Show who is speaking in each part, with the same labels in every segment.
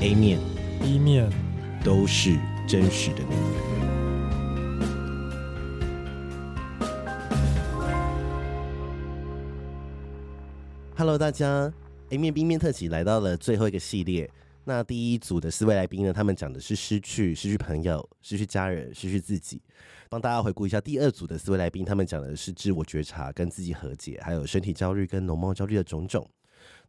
Speaker 1: A 面、
Speaker 2: B 面
Speaker 1: 都是真实的你。Hello，大家，A 面 B 面特辑来到了最后一个系列。那第一组的四位来宾呢，他们讲的是失去、失去朋友、失去家人、失去自己。帮大家回顾一下第二组的四位来宾，他们讲的是自我觉察、跟自己和解，还有身体焦虑跟容貌焦虑的种种。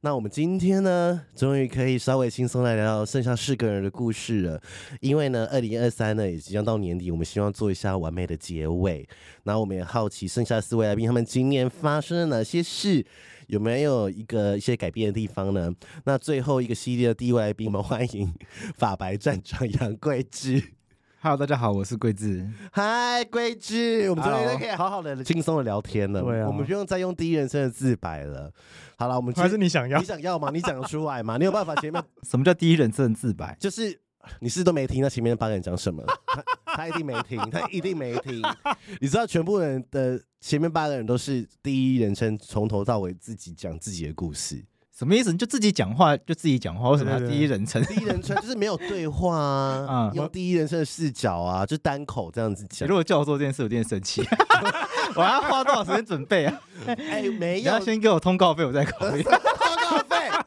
Speaker 1: 那我们今天呢，终于可以稍微轻松来聊聊剩下四个人的故事了。因为呢，二零二三呢也即将到年底，我们希望做一下完美的结尾。那我们也好奇剩下四位来宾，他们今年发生了哪些事，有没有一个一些改变的地方呢？那最后一个系列的第一位来宾，我们欢迎法白站长杨贵枝。
Speaker 3: Hello，大家好，我是桂智。
Speaker 1: 嗨，桂智，我们终于可以好好的轻松的聊天了。对啊，我们不用再用第一人称的自白了。好了，我们
Speaker 2: 还是你想要，
Speaker 1: 你想要吗？你讲得出来吗？你有办法前面
Speaker 3: 什么叫第一人称自白？
Speaker 1: 就是你是都没听那前面的八个人讲什么他，他一定没听，他一定没听。你知道全部人的前面八个人都是第一人称，从头到尾自己讲自己的故事。
Speaker 3: 什么意思？你就自己讲话，就自己讲话。为什么要第一人称？
Speaker 1: 第一人称 就是没有对话啊，嗯、用第一人称的视角啊，就单口这样子讲。
Speaker 3: 如果叫我做这件事，我有点生气。我要花多少时间准备啊？
Speaker 1: 哎、欸，没有，你
Speaker 3: 要先给我通告费，我再考虑。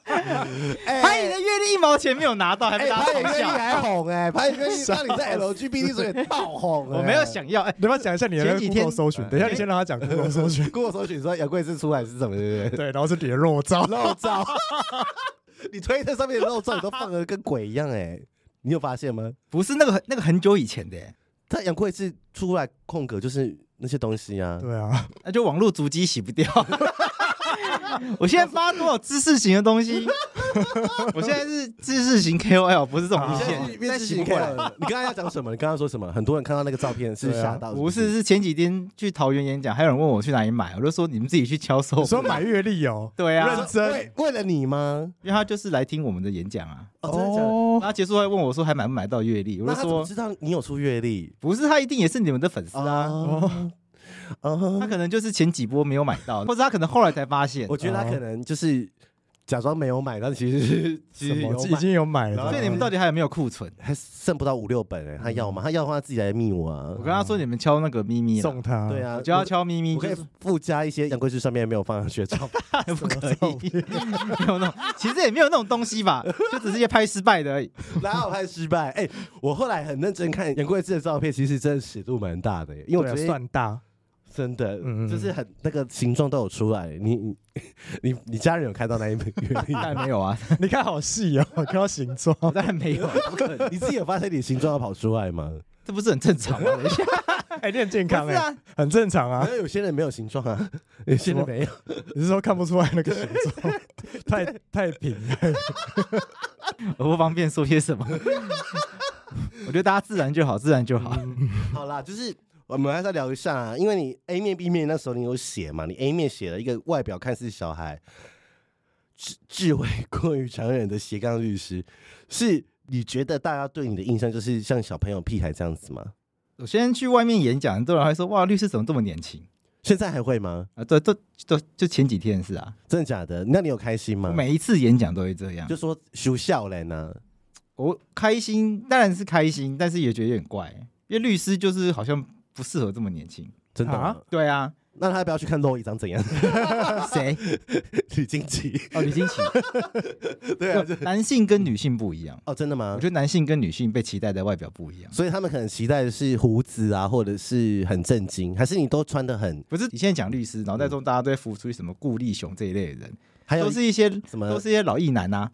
Speaker 3: 哎，拍你的月历一毛钱没有拿到，还没拿到，月历
Speaker 1: 还红哎，拍你月历让你在 LGBT 所以爆红，
Speaker 3: 我没有想要哎，
Speaker 2: 你要讲一下你的 Google 搜寻，等一下你先让他讲 Google 搜寻
Speaker 1: ，Google 搜寻说杨贵智出来是什么对不对？
Speaker 2: 对，然后是你的肉照，
Speaker 1: 肉照，你推特上面的肉照你都放的跟鬼一样哎，你有发现吗？
Speaker 3: 不是那个那个很久以前的，
Speaker 1: 他杨贵是出来空格就是那些东西啊，
Speaker 2: 对啊，
Speaker 3: 那就网络足迹洗不掉。我现在发多少知识型的东西？我现在是知识型 KOL，不是这种路线。
Speaker 1: 知识型 KOL，你刚刚要讲什么？你刚刚说什么？很多人看到那个照片是吓到不是？
Speaker 3: 不是，是前几天去桃园演讲，还有人问我去哪里买，我就说你们自己去敲搜。
Speaker 2: 说买月历哦？
Speaker 3: 对啊，
Speaker 2: 认真
Speaker 1: 为为了你吗？
Speaker 3: 因为他就是来听我们的演讲啊。
Speaker 1: 哦，真的假的？
Speaker 3: 他结束还问我说还买不买到月历？我就说
Speaker 1: 知道你有出月历，
Speaker 3: 不是他一定也是你们的粉丝啊。Uh, 他可能就是前几波没有买到，或者他可能后来才发现。
Speaker 1: 我觉得他可能就是假装没有买，但其实是 其实有
Speaker 2: 已经有买了。
Speaker 3: 所以你们到底还有没有库存？
Speaker 1: 还剩不到五六本哎、欸，他要吗？他要的话，他自己来密我啊。
Speaker 3: 我跟他说你们敲那个咪咪
Speaker 2: 送他，
Speaker 1: 对啊，
Speaker 3: 就要敲咪咪，
Speaker 1: 我可以附加一些杨贵智上面没有放上去的照片，
Speaker 3: 不可以，没有那种，其实也没有那种东西吧，就只是一些拍失败的而已。
Speaker 1: 哪有拍失败？哎、欸，我后来很认真看杨贵智的照片，其实真的尺度蛮大的、欸，因为我觉得
Speaker 2: 算大。
Speaker 1: 真的，嗯、就是很那个形状都有出来。你你你你家人有看到那一本月历？
Speaker 3: 当然没有啊！
Speaker 2: 你看好细哦，看到形状，
Speaker 3: 当然没有。
Speaker 1: 你自己有发现你形状要跑出来吗？
Speaker 3: 这不是很正常吗？等一下，
Speaker 2: 哎，你很健康哎，啊、很正常啊。
Speaker 1: 有些人没有形状啊，有些人没有。
Speaker 2: 你是说看不出来那个形状？太太平了，
Speaker 3: 我不方便说些什么。我觉得大家自然就好，自然就好。
Speaker 1: 嗯、好啦，就是。我们还是要聊一下啊，因为你 A 面 B 面那时候你有写嘛？你 A 面写了一个外表看似小孩，智智慧 过于常人的斜杠律师，是你觉得大家对你的印象就是像小朋友屁孩这样子吗？
Speaker 3: 我先去外面演讲，很多人还说哇，律师怎么这么年轻？
Speaker 1: 现在还会吗？
Speaker 3: 啊，对，都都就前几天是啊，
Speaker 1: 真的假的？那你有开心吗？
Speaker 3: 每一次演讲都会这样，
Speaker 1: 就说羞笑嘞呢。
Speaker 3: 我开心当然是开心，但是也觉得有点怪，因为律师就是好像。不适合这么年轻，
Speaker 1: 真的？
Speaker 3: 啊对啊，
Speaker 1: 那他要不要去看骆以长怎样？
Speaker 3: 谁？
Speaker 1: 吕金奇
Speaker 3: 哦，吕金奇。
Speaker 1: 对啊，
Speaker 3: 男性跟女性不一样
Speaker 1: 哦，真的吗？
Speaker 3: 我觉得男性跟女性被期待的外表不一样，
Speaker 1: 所以他们可能期待的是胡子啊，或者是很正经，还是你都穿的很？
Speaker 3: 不是，你现在讲律师，脑袋中大家都会浮出什么顾立雄这一类的人，
Speaker 1: 还有
Speaker 3: 都是一些
Speaker 1: 什么，
Speaker 3: 都是一些老艺男啊。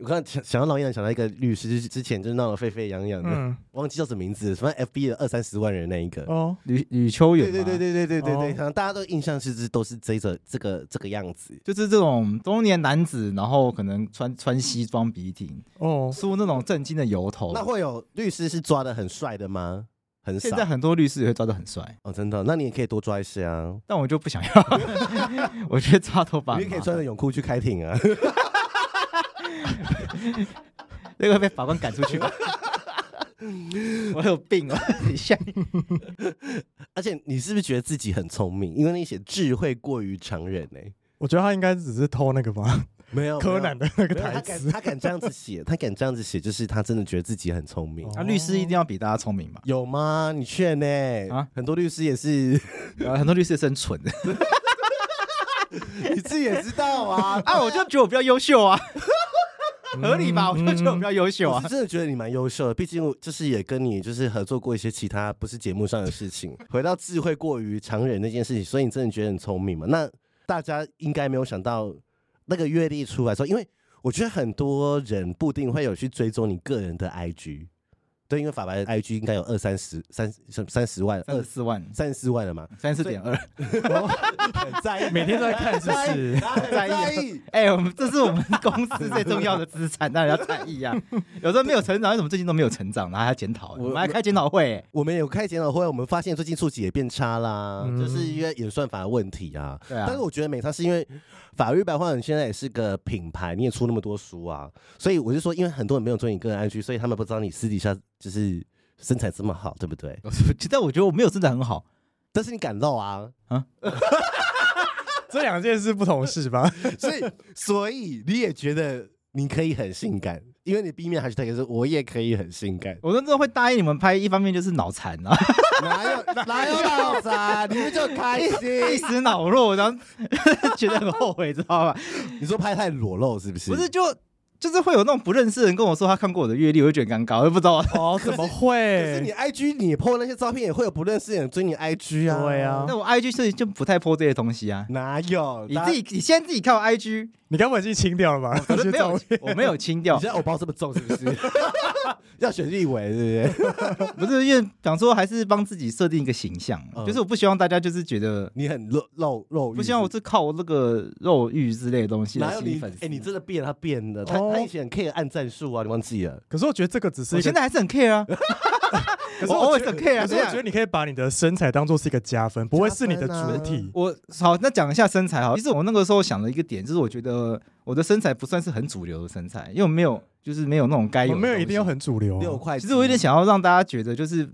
Speaker 1: 我刚想想到老演，想到一个律师，之前就闹得沸沸扬扬的，嗯、忘记叫什么名字，什么 FB 的二三十万人那一个
Speaker 3: 哦，吕吕秋远，
Speaker 1: 对对对对对对对，可能、哦、大家都印象是都是这个这个这个样子，
Speaker 3: 就是这种中年男子，然后可能穿穿西装笔挺哦，梳那种正经的油头。
Speaker 1: 那会有律师是抓的很帅的吗？很少。
Speaker 3: 现在很多律师也会抓的很帅
Speaker 1: 哦，真的？那你也可以多抓一些啊。
Speaker 3: 但我就不想要，我觉得抓头发，
Speaker 1: 你也可以穿着泳裤去开庭啊。
Speaker 3: 那个被法官赶出去吗？我有病啊！你像，
Speaker 1: 而且你是不是觉得自己很聪明？因为那些智慧过于常人呢、欸？
Speaker 2: 我觉得他应该只是偷那个吧，
Speaker 1: 没有
Speaker 2: 柯南的那
Speaker 1: 个
Speaker 2: 台词。
Speaker 1: 他敢这样子写，他敢这样子写，就是他真的觉得自己很聪明。
Speaker 2: 哦
Speaker 3: 那、律师一定要比大家聪明嘛？
Speaker 1: 有吗？你劝呢？
Speaker 3: 啊
Speaker 1: 很多律师也是，
Speaker 3: 呃，很多律师是很蠢的
Speaker 1: 你自己也知道啊。
Speaker 3: 啊，我就觉得我比较优秀啊，合理吧？我就觉得我比
Speaker 2: 嗯
Speaker 3: 较优秀啊
Speaker 1: 我是。真的觉得你蛮优秀的，毕竟就是也跟你就是合作过一些其他不是节目上的事情。回到智慧过于常人那件事情，所以你真的觉得很聪明嘛？那大家应该没有想到那个阅历出来之后，因为我觉得很多人不一定会有去追踪你个人的 IG，对，因为法白的 IG 应该有二三十、三三十万、二
Speaker 3: 三十四万，
Speaker 1: 三十四万了嘛，
Speaker 3: 三十四点二。
Speaker 1: 很在意，
Speaker 2: 每天都在看，是不是？
Speaker 1: 在意。
Speaker 3: 哎、我们这是我们公司最重要的资产，当然要在意啊。有时候没有成长，为什么最近都没有成长？然后还要检讨，
Speaker 1: 我
Speaker 3: 我们还开检讨会、欸。
Speaker 1: 我们有开检讨会，我们发现最近触及也变差啦，
Speaker 2: 嗯
Speaker 1: 就是因为演算法的问题啊。
Speaker 3: 对啊
Speaker 1: 但是我觉得美差，是因为法律白话文现在也是个品牌，你也出那么多书啊，所以我就说，因为很多人没有做你个人 IG，所以他们不知道你私底下就是身材这么好，对不对？
Speaker 3: 但我觉得我没有身材很好，
Speaker 1: 但是你敢露啊，
Speaker 2: 这两件事不同事吧？
Speaker 1: 所以所以你也觉得你可以很性感，因为你 B 面 hashtag 是我也可以很性感，
Speaker 3: 我真的会答应你们拍。一方面就是脑残啊，
Speaker 1: 哪有 哪有脑残，你们就
Speaker 3: 开
Speaker 1: 心
Speaker 3: 一。时脑弱，然后 觉得很后悔，知道吧？
Speaker 1: 你说拍太裸露是不是？
Speaker 3: 不是就就是会有那种不认识的人跟我说他看过我的阅历，我就觉得很尴尬，我就不知道。
Speaker 2: 哦，怎么会
Speaker 1: 可是你？IG 你 po 那些照片也会有不认识的人追你 IG 啊？
Speaker 2: 对啊
Speaker 3: 那我 IG 是就不太 po 这些东西啊。
Speaker 1: 哪有？
Speaker 3: 你自己，你现在自己看我 IG，
Speaker 2: 你刚不会已经清掉了吧？
Speaker 3: 可是 没有我没有清掉
Speaker 1: 你现，在偶包这么重是不是？要选立委是不是？
Speaker 3: 不是因为想说还是帮自己设定一个形象，
Speaker 1: 嗯
Speaker 3: 就是我不希望大家就是觉得，
Speaker 1: 你很肉肉肉，
Speaker 3: 不希望我是靠那个肉欲之类的东西
Speaker 1: 哪有你
Speaker 3: 来吸引粉？丝。
Speaker 1: 哎，你真的变了，他变了。他
Speaker 2: 哦
Speaker 1: 他以前很 care 按战术啊，你忘记了？
Speaker 2: 可是我觉得这个只是
Speaker 3: 我现在还是很 care 啊，
Speaker 2: 可是
Speaker 3: 我
Speaker 2: 我
Speaker 3: always
Speaker 2: 觉
Speaker 3: 很 care 啊。
Speaker 2: 可是我觉得你可以把你的身材当做是一个加分，不会是你的主体。
Speaker 3: 我好，那讲一下身材哈。其实我那个时候想了一个点，就是我觉得我的身材不算是很主流的身材，因为我没有，就是没有那种该有
Speaker 2: 没有一定要很主流啊。
Speaker 1: 六块，
Speaker 3: 其实我有点想要让大家觉得，就是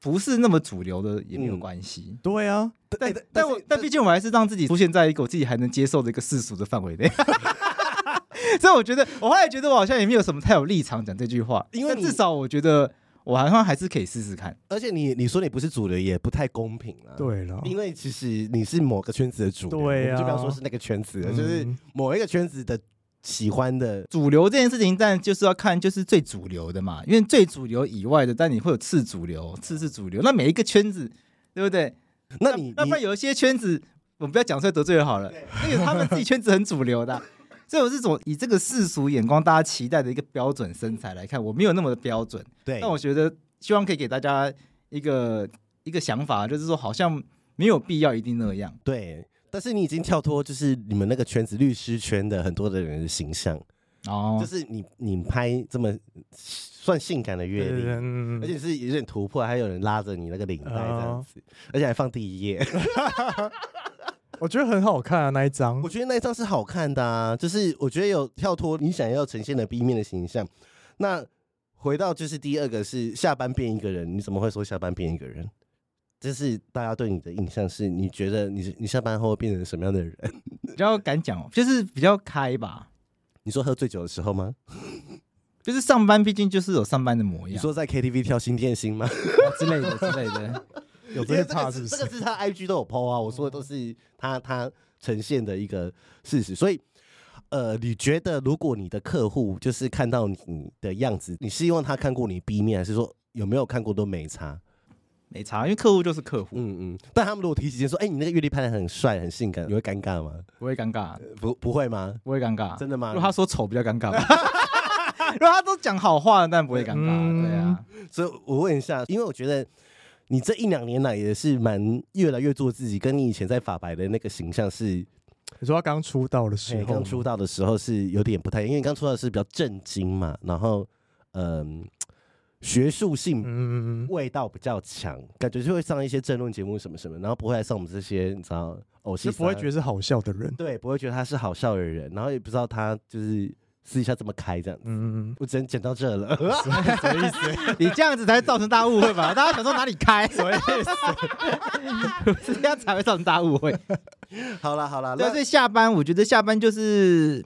Speaker 3: 不是那么主流的也没有
Speaker 1: 嗯
Speaker 3: 关系。
Speaker 2: 对啊，
Speaker 3: 但
Speaker 1: 但
Speaker 3: 但我但毕竟我还是让自己出现在一个我自己还能接受的一个世俗的范围内。所以我觉得，我后来觉得我好像也没有什么太有立场讲这句话，
Speaker 1: 因
Speaker 3: 为至少我觉得我好像还是可以试试看。
Speaker 1: 而且你你说你不是主流，也不太公平啊。。
Speaker 2: 对了，
Speaker 1: 因为其实你是某个圈子的主流，
Speaker 2: 对啊
Speaker 1: 就不要说是那个圈子了，就是
Speaker 2: 嗯
Speaker 1: 某一个圈子的喜欢的。
Speaker 3: 主流这件事情，但就是要看就是最主流的嘛，因为最主流以外的，但你会有次主流、次次主流，那每一个圈子，对不对？
Speaker 1: 那你你
Speaker 3: 那不然有一些圈子，我们不要讲出来得罪人好了，那个他们自己圈子很主流的啊、所以我是从以这个世俗眼光，大家期待的一个标准身材来看，我没有那么的标准。
Speaker 1: 对
Speaker 3: 但我觉得希望可以给大家一个一个想法，就是说好像没有必要一定那样。
Speaker 1: 对，但是你已经跳脱就是你们那个圈子律师圈的很多的人的形象，
Speaker 3: 哦
Speaker 1: 就，是你你拍这么算性感的阅历，
Speaker 2: 嗯
Speaker 1: 而且是有点突破，还有人拉着你那个领带这样子，而且还放第一页。
Speaker 2: 我觉得很好看啊那一张
Speaker 1: 我。觉得那一张是好看的啊，就是我觉得有跳脱你想要呈现的 B 面的形象。那回到就是第二个是下班变一个人，你怎么会说下班变一个人？就是大家对你的印象是，你觉得你你下班后会变成什么样的人？
Speaker 3: 比较敢讲，就是比较开吧。
Speaker 1: 你说喝醉酒的时候吗？
Speaker 3: 就是上班，毕竟就是有上班的模样，
Speaker 1: 你说在 KTV 跳新电心吗？
Speaker 3: 之类的之类的。
Speaker 2: 有这些
Speaker 1: 因为这个
Speaker 2: 怕是不是？
Speaker 1: 这个是他 IG 都有 PO 啊，我说的都是他他呈现的一个事实，所以。呃，你觉得如果你的客户就是看到你的样子，你希望他看过你 B 面，还是说有没有看过都没差？
Speaker 3: 没差，因为客户就是客户，
Speaker 1: 嗯嗯。但他们如果提起间说，哎、你那个阅历拍的很帅、很性感，你会尴尬吗？
Speaker 3: 不会尴尬，
Speaker 1: 不，不会吗？
Speaker 3: 不会尴尬。
Speaker 1: 真的吗？
Speaker 3: 如果他说丑，比较尴尬吧。如果他都讲好话，但不会尴尬。
Speaker 2: 嗯
Speaker 3: 对啊，
Speaker 1: 所以我问一下，因为我觉得你这一两年来也是蛮越来越做自己，跟你以前在法白的那个形象是。
Speaker 2: 你说他刚出道的时
Speaker 1: 欸
Speaker 2: 候，
Speaker 1: 刚出道的时候是有点不太，因为刚出道的是比较震惊嘛，然后嗯、学术性
Speaker 2: 嗯，
Speaker 1: 味道比较强，感觉就会上一些政论节目什么什么，然后不会来上我们这些你知道偶戏，
Speaker 2: 就不会觉得是好笑的人。
Speaker 1: 对，不会觉得他是好笑的人，然后也不知道他就是私底下这么开这样子。
Speaker 2: 嗯，
Speaker 1: 我只能讲到这了，
Speaker 2: 什么意思？
Speaker 3: 你这样子才会造成大家误会吧？大家想说哪里开？
Speaker 2: 什么意思？
Speaker 3: 这样才会造成大家误会。
Speaker 1: 好了好啦，
Speaker 3: 对，
Speaker 1: 那
Speaker 3: 所以下班，我觉得下班就是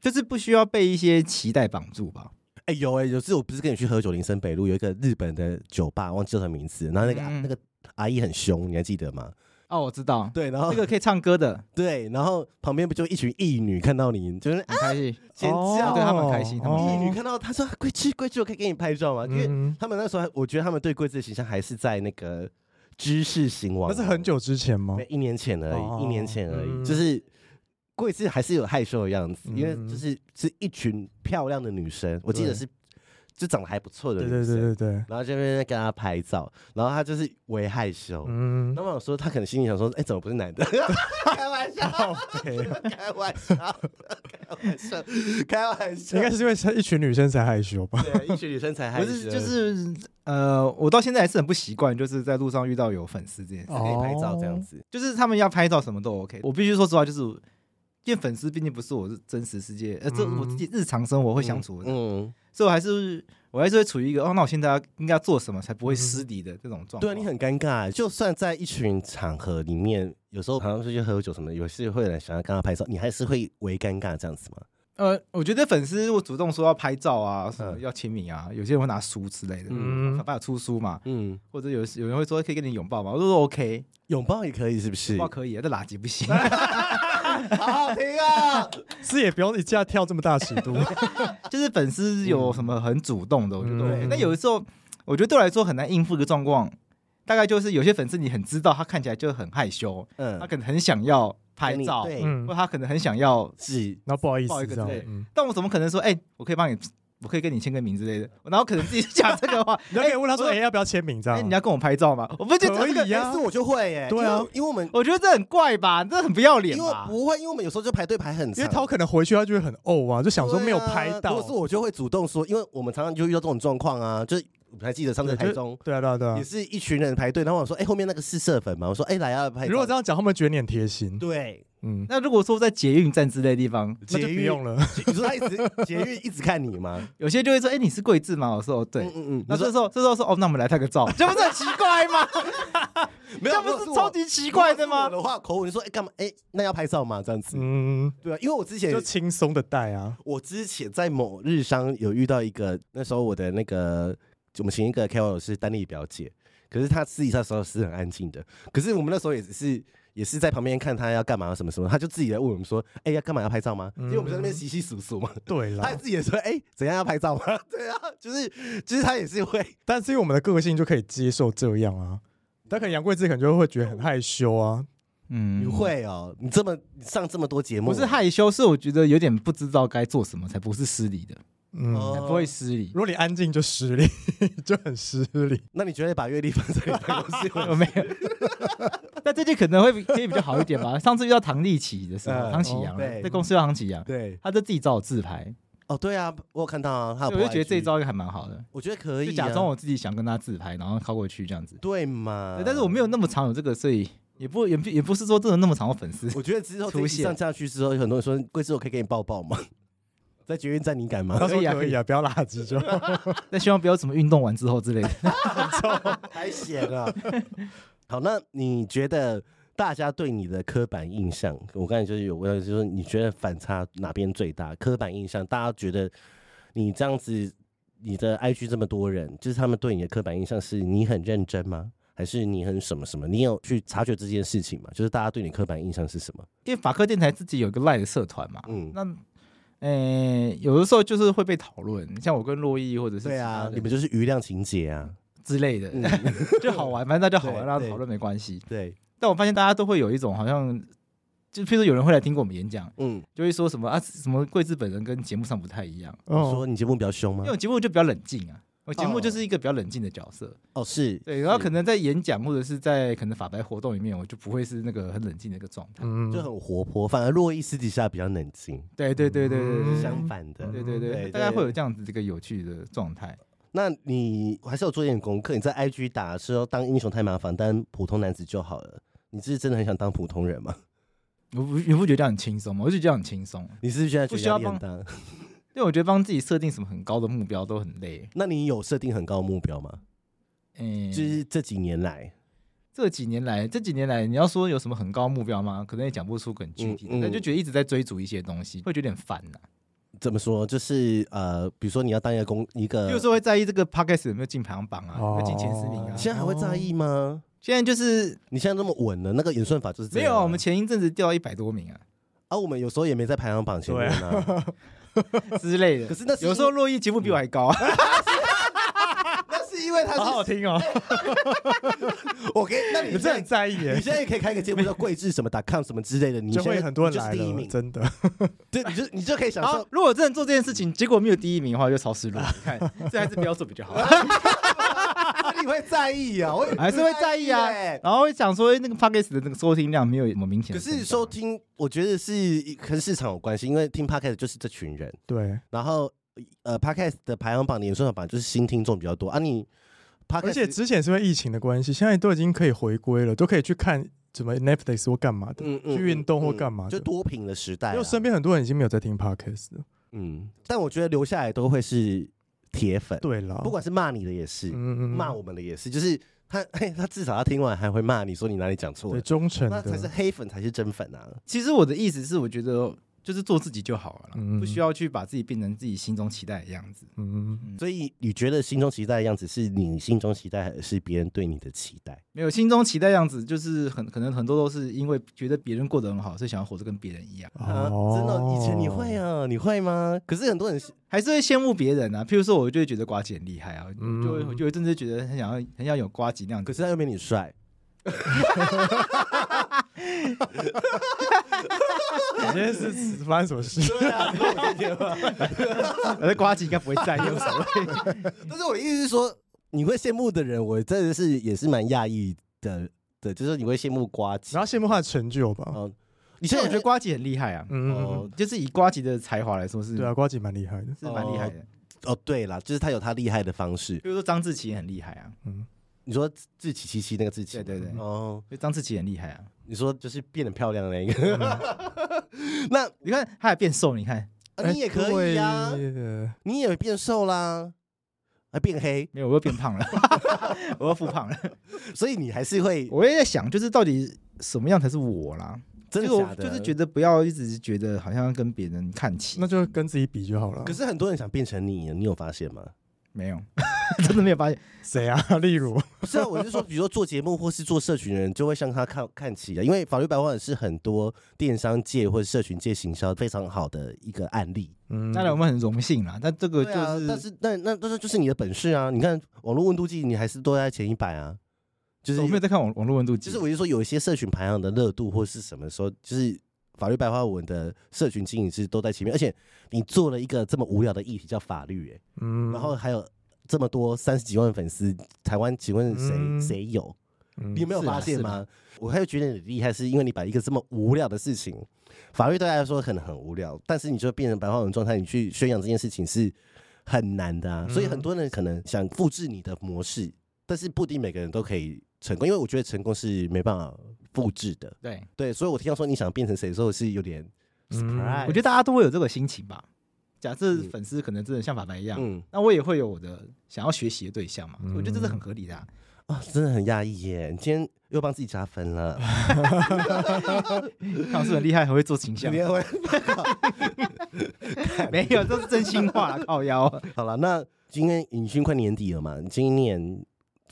Speaker 3: 就是不需要被一些期待绑住吧。
Speaker 1: 哎、有哎、有次我不是跟你去喝酒林森北路有一个日本的酒吧，忘记叫什么名字，然后那个、
Speaker 3: 嗯
Speaker 1: 那个阿姨很凶，你还记得吗？
Speaker 3: 哦，我知道，
Speaker 1: 对，然后
Speaker 3: 那个可以唱歌的，
Speaker 1: 对，然后旁边不就一群异女看到你，就是
Speaker 3: 很开心。
Speaker 1: 尖叫，
Speaker 3: 对他们开心他们
Speaker 1: 异
Speaker 2: 哦
Speaker 1: 女看到他说贵志贵志，我可以给你拍照吗？因为
Speaker 2: 嗯，
Speaker 1: 他们那时候还，我觉得他们对贵志的形象还是在那个知识型网，
Speaker 2: 那是很久之前吗
Speaker 1: 没？一年前而已，
Speaker 2: 哦
Speaker 1: 一年前而已，
Speaker 2: 嗯
Speaker 1: 就是贵是还是有害羞的样子，
Speaker 2: 嗯
Speaker 1: 因为就是是一群漂亮的女生，我记得是就长得还不错的
Speaker 2: 对对
Speaker 1: 女生，
Speaker 2: 对对对，
Speaker 1: 然后这边跟她拍照，然后她就是微害羞。
Speaker 2: 嗯
Speaker 1: 那，我想说，他可能心里想说，哎，怎么不是男的？开玩笑，开玩笑，开玩笑，开玩笑。
Speaker 2: 应该是因为是一群女生才害羞吧？
Speaker 1: 对，一群女生才害羞，
Speaker 3: 不是，就是呃，我到现在还是很不习惯，就是在路上遇到有粉丝这件事，
Speaker 1: 可以拍照这样子。
Speaker 3: 就是他们要拍照什么都 OK。我必须说实话，就是因为粉丝毕竟不是我真实世界，呃，这
Speaker 2: 嗯
Speaker 3: 我自己日常生活会相处的，
Speaker 1: 嗯，
Speaker 3: 所以我还是我还是会处于一个哦，那我现在应该要做什么才不会失礼的这种状况。
Speaker 1: 对啊，你很尴尬。就算在一群场合里面，有时候好像出去喝酒什么，有些会有人想要跟他拍照，你还是会微尴尬这样子吗？
Speaker 3: 呃，我觉得粉丝如果主动说要拍照啊，什么
Speaker 1: 嗯
Speaker 3: 要签名啊，有些人会拿书之类的，
Speaker 2: 嗯
Speaker 3: 嗯，爸有出书嘛，
Speaker 1: 嗯，
Speaker 3: 或者有有人会说可以跟你拥抱嘛，我说 OK，
Speaker 1: 拥抱也可以，是不是
Speaker 3: 拥？抱可以啊，但垃圾不行。
Speaker 1: 好好听啊！
Speaker 2: 是也不用一下跳这么大尺度。
Speaker 3: 就是粉丝有什么很主动的，我觉得 OK。
Speaker 2: 嗯
Speaker 3: 那有的时候，我觉得对我来说很难应付一个状况，大概就是有些粉丝你很知道他看起来就很害羞，
Speaker 1: 嗯
Speaker 3: 他可能很想要拍照，
Speaker 1: 对，
Speaker 2: 嗯
Speaker 3: 或，他可能很想要，
Speaker 1: 自
Speaker 2: 己，那不好意思这样
Speaker 3: 抱一个之类，
Speaker 2: 嗯，
Speaker 3: 但我怎么可能说，哎、我可以帮你，我可以跟你签个名之类的，然后可能自己讲这个话，
Speaker 2: 你要可以问他说，
Speaker 3: 哎
Speaker 2: 哎，要不要签名这
Speaker 3: 哎、
Speaker 2: 样？
Speaker 3: 你要跟我拍照吗？我不觉得这个
Speaker 2: 可以呀
Speaker 1: 但是我就会耶，
Speaker 2: 对啊
Speaker 1: 因为我们
Speaker 3: 我觉得这很怪吧，这很不要脸
Speaker 1: 因
Speaker 3: 为？
Speaker 1: 不会，因为我们有时候就排队排很长，
Speaker 2: 因为他可能回去他就会很怄啊，就想说没有拍到。
Speaker 1: 如果是我就会主动说，因为我们常常就遇到这种状况啊，就是我还记得上次台中
Speaker 2: 对啊，对啊，对啊
Speaker 1: 也。是一群人排队，然后我说，哎，后面那个是色粉吗？我说，哎，来啊，拍。
Speaker 2: 如果这样讲，他们觉得你很贴心。
Speaker 1: 对，
Speaker 2: 嗯，
Speaker 3: 那如果说在捷运站之类的地方，
Speaker 2: 那就不用了。
Speaker 1: 你说他一直捷运一直看你吗？
Speaker 3: 有些就会说，哎、你是贵志吗？我说，哦，对。
Speaker 1: 嗯嗯嗯，
Speaker 3: 那这时候这时候说哦，那我们来拍个照，这不是很奇怪吗？
Speaker 1: 没有，
Speaker 3: 这不是超级奇怪的
Speaker 1: 吗我？的话口吻就说，哎，干嘛？哎，那要拍照吗？这样子，
Speaker 2: 嗯，
Speaker 1: 对啊，因为我之前
Speaker 2: 就轻松的带啊。
Speaker 1: 我之前在某日商有遇到一个，那时候我的那个我们请一个 KOL 是丹丽表姐，可是她私底下的时候是很安静的，可是我们那时候也只是也是在旁边看他要干嘛什么什么，他就自己来问我们说，哎、要干嘛要拍照吗？因为我们在那边稀稀疏疏嘛，
Speaker 2: 对啦
Speaker 1: 他，自己也说，哎、怎样要拍照吗？对啊，就是就是他也是会，
Speaker 2: 但是因为我们的个性就可以接受这样啊。但可能杨贵志可能就会觉得很害羞啊。
Speaker 3: 嗯
Speaker 1: 你会哦，你这么你上这么多节目，
Speaker 3: 不是害羞，是我觉得有点不知道该做什么，才不是失礼的，
Speaker 2: 嗯，
Speaker 3: 不会失礼。
Speaker 2: 如。果你安静就失礼，就很失礼。
Speaker 1: 那你觉得把阅历放在你办公室会
Speaker 3: 我没有，那最近可能会比可以比较好一点吧。上次遇到唐立奇的时候，
Speaker 1: 嗯。
Speaker 3: 唐
Speaker 1: 启阳
Speaker 3: 在公司遇到唐启阳，
Speaker 1: 对。
Speaker 3: 他就自己找我自拍，
Speaker 1: 哦，对啊，我有看到啊，他有
Speaker 3: 我就觉得这一招也还蛮好的，
Speaker 1: 我觉得可以、啊，
Speaker 3: 就假装我自己想跟他自拍，然后靠过去这样子。
Speaker 1: 对嘛，
Speaker 3: 但是我没有那么常有这个，所以也不也不也不是说真的那么常有粉丝。
Speaker 1: 我觉得之后上下去之后，有很多人说贵志，我可以给你抱抱吗？在捷运站你敢吗？
Speaker 2: 他说
Speaker 3: 可以啊
Speaker 2: 可以啊，不要垃圾就好。
Speaker 3: 但希望不要什么运动完之后之类的。
Speaker 1: 还险了！好，那你觉得大家对你的刻板印象，我刚才就是有问，就是你觉得反差哪边最大？刻板印象，大家觉得你这样子，你的 IG 这么多人，就是他们对你的刻板印象是你很认真吗？还是你很什么什么？你有去察觉这件事情吗？就是大家对你刻板印象是什么？
Speaker 3: 因为法科电台自己有一个赖的社团嘛，
Speaker 1: 嗯
Speaker 3: 那，呃，有的时候就是会被讨论，像我跟洛毅或者是
Speaker 1: 对啊，你们就是余量情节啊，
Speaker 3: 之类的，
Speaker 1: 嗯
Speaker 3: 就好玩，反正大家好玩，
Speaker 1: 对对
Speaker 3: 让他讨论没关系。
Speaker 1: 对，
Speaker 3: 但我发现大家都会有一种好像，就譬如说有人会来听过我们演讲，
Speaker 1: 嗯，
Speaker 3: 就会说什么啊，什么贵志本人跟节目上不太一样，
Speaker 1: 你说你节目比较凶吗
Speaker 3: 因为？我节目就比较冷静啊，我节目就是一个比较冷静的角色，
Speaker 1: 哦，是，
Speaker 3: 对，然
Speaker 1: 后
Speaker 3: 可能在演讲或者是在可能法白活动里面，我就不会是那个很冷静的一个状态。
Speaker 2: 嗯
Speaker 1: 就很活泼，反而洛伊私底下比较冷静，
Speaker 3: 对对对对对对对，
Speaker 1: 相反的。
Speaker 3: 对对对，大家会有这样子这个有趣的状态。
Speaker 1: 那你还是有做一点功课，你在 IG 打的时候当英雄太麻烦，当普通男子就好了。你是真的很想当普通人吗？
Speaker 3: 我不你不觉得这样很轻松吗？我就觉得这样很轻松，
Speaker 1: 你是不是现在觉得压力很大？
Speaker 3: 因为我觉得帮自己设定什么很高的目标都很累。
Speaker 1: 那你有设定很高的目标吗？
Speaker 3: 嗯，
Speaker 1: 就是这几年来，
Speaker 3: 这几年来，这几年来，你要说有什么很高目标吗？可能也讲不出很具体的，
Speaker 1: 嗯嗯
Speaker 3: 但就觉得一直在追逐一些东西，会觉得有点烦呐、
Speaker 1: 怎么说？就是呃，比如说你要当一个公一个，
Speaker 3: 比如说会在意这个 podcast 有没有进排行榜啊，有没有进前十名啊？
Speaker 1: 现在还会在意吗？
Speaker 3: 现在就是
Speaker 1: 你现在那么稳了，那个演算法就是这样、啊、
Speaker 3: 没有啊。我们前一阵子掉到一百多名啊，
Speaker 1: 啊，我们有时候也没在排行榜前面啊，啊
Speaker 3: 之类的。
Speaker 1: 可是那是
Speaker 3: 有时候洛伊节目比我还高啊。
Speaker 1: 因为他是
Speaker 2: 好好听哦，
Speaker 1: 我给那你
Speaker 2: 真的很在意耶。
Speaker 1: 你现在也可以开个节目叫贵志什么 .com 什么之类的，你
Speaker 2: 就会很多人来
Speaker 1: 第一名，
Speaker 2: 真的。
Speaker 1: 对，你就你就可以想受，
Speaker 3: 如果真的做这件事情，结果没有第一名的话，就超失落。你看，这还是不要做比较好。
Speaker 1: 你会在意啊？我
Speaker 3: 还是会在意啊。然后会想说，那个 podcast 的那个收听量没有什么明显。
Speaker 1: 可是收听，我觉得是跟市场有关系，因为听 podcast 就是这群人。
Speaker 2: 对。
Speaker 1: 然后呃，podcast 的排行榜、年算榜就是新听众比较多啊，你。
Speaker 2: 而且之前是因为疫情的关系，现在都已经可以回归了，都可以去看什么 Netflix 或干嘛的，嗯嗯、去运动或干嘛的，
Speaker 1: 就多屏的时代、啊。
Speaker 2: 因为身边很多人已经没有在听 Podcast 了，
Speaker 1: 嗯，但我觉得留下来都会是铁粉，
Speaker 2: 对了，
Speaker 1: 不管是骂你的也是，
Speaker 2: 嗯
Speaker 1: 骂我们的也是，就是他 他至少他听完还会骂你说你哪里讲错了，
Speaker 2: 对，忠诚，
Speaker 1: 那才是黑粉才是真粉啊。
Speaker 3: 其实我的意思是，我觉得。就是做自己就好了，嗯、不需要去把自己变成自己心中期待的样子。
Speaker 2: 嗯，
Speaker 1: 所以你觉得心中期待的样子是你心中期待，还是别人对你的期待？
Speaker 3: 没有，心中期待样子就是很可能很多都是因为觉得别人过得很好，所以想要活得跟别人一样。
Speaker 1: 哦、啊，真的，以前你会啊？你会吗？可是很多人
Speaker 3: 还是会羡慕别人啊。譬如说，我就会觉得瓜姐很厉害啊，
Speaker 2: 嗯、
Speaker 3: 就会就会真的觉得很想要很想有瓜姐那样子。
Speaker 1: 可是他又没你帅。
Speaker 2: 你今天是发生什么事？
Speaker 1: 对啊，我今天吧，
Speaker 3: 我的呱吉应该不会在意，无所谓。
Speaker 1: 但是我的意思是说，你会羡慕的人，我真的是也是蛮讶异的。对，就是你会羡慕瓜子，
Speaker 2: 然后羡慕他的成就吧。
Speaker 3: 嗯，以前我觉得瓜子很厉害啊。
Speaker 2: 嗯，
Speaker 3: 哦，就是以瓜子的才华来说是，
Speaker 2: 对啊，瓜子蛮厉害的，
Speaker 3: 是蛮厉害的。
Speaker 1: 哦，对啦，就是他有他厉害的方式。
Speaker 3: 比如说张志奇很厉害啊。
Speaker 2: 嗯。
Speaker 1: 你说志祺七七那个志祺，
Speaker 3: 对对对，
Speaker 1: 哦，
Speaker 3: 所以张志祺很厉害啊。
Speaker 1: 你说就是变得漂亮的那一个，那
Speaker 3: 你看他还变瘦，你看，
Speaker 1: 你也可以呀，你也变瘦啦，还变黑，
Speaker 3: 没有，我又变胖了，我又复胖了，
Speaker 1: 所以你还是会，
Speaker 3: 我也在想，就是到底什么样才是我啦？
Speaker 1: 真的假的？
Speaker 3: 就是觉得不要一直觉得好像跟别人看齐，
Speaker 2: 那就跟自己比就好了。
Speaker 1: 可是很多人想变成你，你有发现吗？
Speaker 3: 没有，真的没有发现
Speaker 2: 谁啊？例如，
Speaker 1: 不是啊，我是说，比如说做节目或是做社群的人，就会向他看看齐啊。因为法律白话文是很多电商界或者社群界行销非常好的一个案例。
Speaker 2: 嗯，
Speaker 3: 当然我们很荣幸啦。但这个就是，啊、
Speaker 1: 但是那那那就是你的本事啊！你看网络温度计，你还是都在前一百啊。就是
Speaker 3: 我没有在看网网络温度计，
Speaker 1: 就是我就说有一些社群排行的热度或是什么时候，就是法律白话文的社群经营是都在前面，而且你做了一个这么无聊的议题叫法律、欸，哎，
Speaker 2: 嗯，
Speaker 1: 然后还有。这么多三十几万粉丝，台湾请问谁谁、嗯、有？你有没有发现吗？我还会觉得你厉害，是因为你把一个这么无聊的事情，法律对大家来说可能很无聊，但是你就变成白话文状态，你去宣扬这件事情是很难的啊。嗯、所以很多人可能想复制你的模式，但是不一定每个人都可以成功，因为我觉得成功是没办法复制的。
Speaker 3: 对
Speaker 1: 对，所以我听到说你想变成谁的时候是有点 surprise、
Speaker 3: 嗯、我觉得大家都会有这个心情吧。假设粉丝可能真的像法白一样，嗯，那我也会有我的想要学习的对象嘛，嗯、我觉得这是很合理的啊，
Speaker 1: 哦、真的很压抑耶！你今天又帮自己加分了，
Speaker 3: 康是很厉害，很会做形象，没有，都是真心话，靠腰。
Speaker 1: 好了，那今天已经快年底了嘛，今年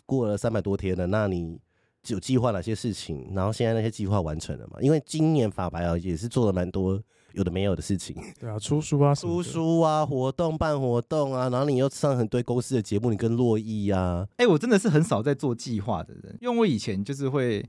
Speaker 1: 过了三百多天了，那你有计划哪些事情？然后现在那些计划完成了嘛？因为今年法白啊也是做了蛮多。有的没有的事情，
Speaker 2: 对啊，出书啊，
Speaker 1: 出书啊，活动办活动啊，然后你又上很多公司的节目，你跟洛伊啊，
Speaker 3: 哎、欸，我真的是很少在做计划的人，因为我以前就是会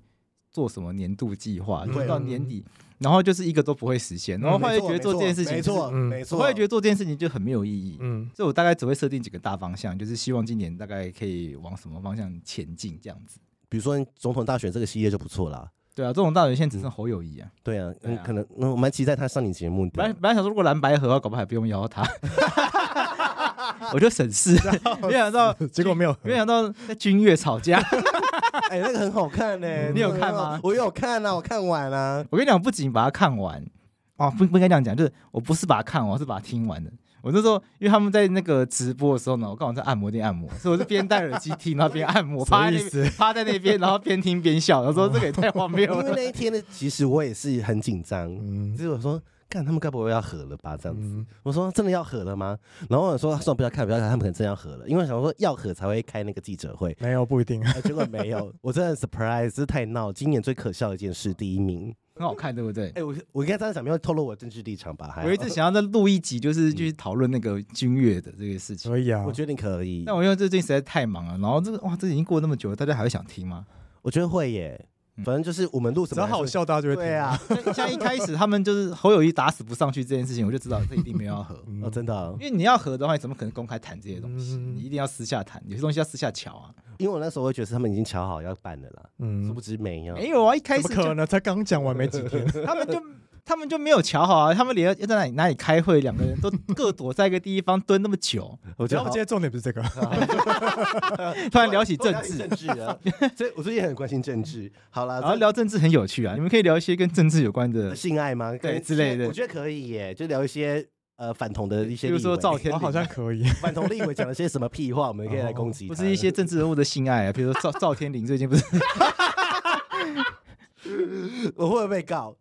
Speaker 3: 做什么年度计划，就到年底，嗯、然后就是一个都不会实现，然后后来觉得做这件事情、就是，
Speaker 1: 没错，没错，
Speaker 3: 后来觉得做这件事情就很没有意义，
Speaker 2: 嗯，
Speaker 3: 所以我大概只会设定几个大方向，就是希望今年大概可以往什么方向前进这样子，
Speaker 1: 比如说总统大选这个系列就不错啦。
Speaker 3: 对啊，总统大选现在只剩侯友谊啊。
Speaker 1: 对啊，嗯，可能那我蛮期待他上你节目的。
Speaker 3: 本来本来想说，如果蓝白合搞不好还不用邀他，我就省事。没想到
Speaker 2: 结果没有，
Speaker 3: 没想到在君越吵架。
Speaker 1: 哎，那个很好看呢，
Speaker 3: 你有看吗？
Speaker 1: 我有看啊，我看完了。
Speaker 3: 我跟你讲，不仅把它看完，哦，不不应该这样讲，就是我不是把它看完，我是把它听完的。我那时候，因为他们在那个直播的时候呢，我刚好在按摩店按摩，所以我是边戴耳机听，然后边按摩，趴在那边，趴在那边，然后边听边笑。我说这个也太荒谬了。
Speaker 1: 因为那一天呢，其实我也是很紧张，嗯，就是我说看他们该不会要合了吧？这样子，
Speaker 2: 嗯
Speaker 1: 我说真的要合了吗？然后我说算了，不要看，不要看，他们可能真要合了，因为想说要合才会开那个记者会，
Speaker 2: 没有不一定，
Speaker 1: 呃、结果没有，我真的 surprise，这是太闹，今年最可笑的一件事，第一名。
Speaker 3: 很好看，对不对？
Speaker 1: 哎、欸，我我应该这样讲，没有透露我的政治立场吧？
Speaker 3: 我一直想要再录一集，就是去讨论那个君越的这个事情。
Speaker 2: 可以啊，
Speaker 1: 我觉得你可以。
Speaker 3: 那我因为最近实在太忙了，然后这个哇，这已经过了那么久了，大家还会想听吗？
Speaker 1: 我觉得会耶。反正就是我们录什么，
Speaker 2: 只要好笑，大家就会听。
Speaker 1: 对啊，
Speaker 3: 像一开始他们就是侯友谊打死不上去这件事情，我就知道这一定没有要合。
Speaker 1: 哦，真的、哦，
Speaker 3: 因为你要合的话，你怎么可能公开谈这些东西？
Speaker 2: 嗯、
Speaker 3: 你一定要私下谈，有些东西要私下瞧啊。
Speaker 1: 因为我那时候会觉得是他们已经瞧好要办了啦，嗯，殊不知没有。
Speaker 3: 没有啊，一开始
Speaker 2: 怎么可能？才刚讲完没几天，
Speaker 3: 他们就。他们就没有瞧好啊！他们连要在哪里哪里开会，两个人都各躲在一个地方蹲那么久。
Speaker 2: 我觉得今天重点不是这个，
Speaker 3: 突然聊起政治，
Speaker 1: 政治啊！所以我最近很关心政治。好了，
Speaker 3: 然后聊政治很有趣啊！你们可以聊一些跟政治有关的
Speaker 1: 性爱吗？
Speaker 3: 对之类的。
Speaker 1: 我觉得可以耶，就聊一些呃反同的一些，
Speaker 3: 比如说赵天麟
Speaker 2: 好像可以。
Speaker 1: 反同立委讲了些什么屁话，我们可以来攻击。
Speaker 3: 不是一些政治人物的性爱啊，比如说赵赵天林最近不是。
Speaker 1: 我会不会被告？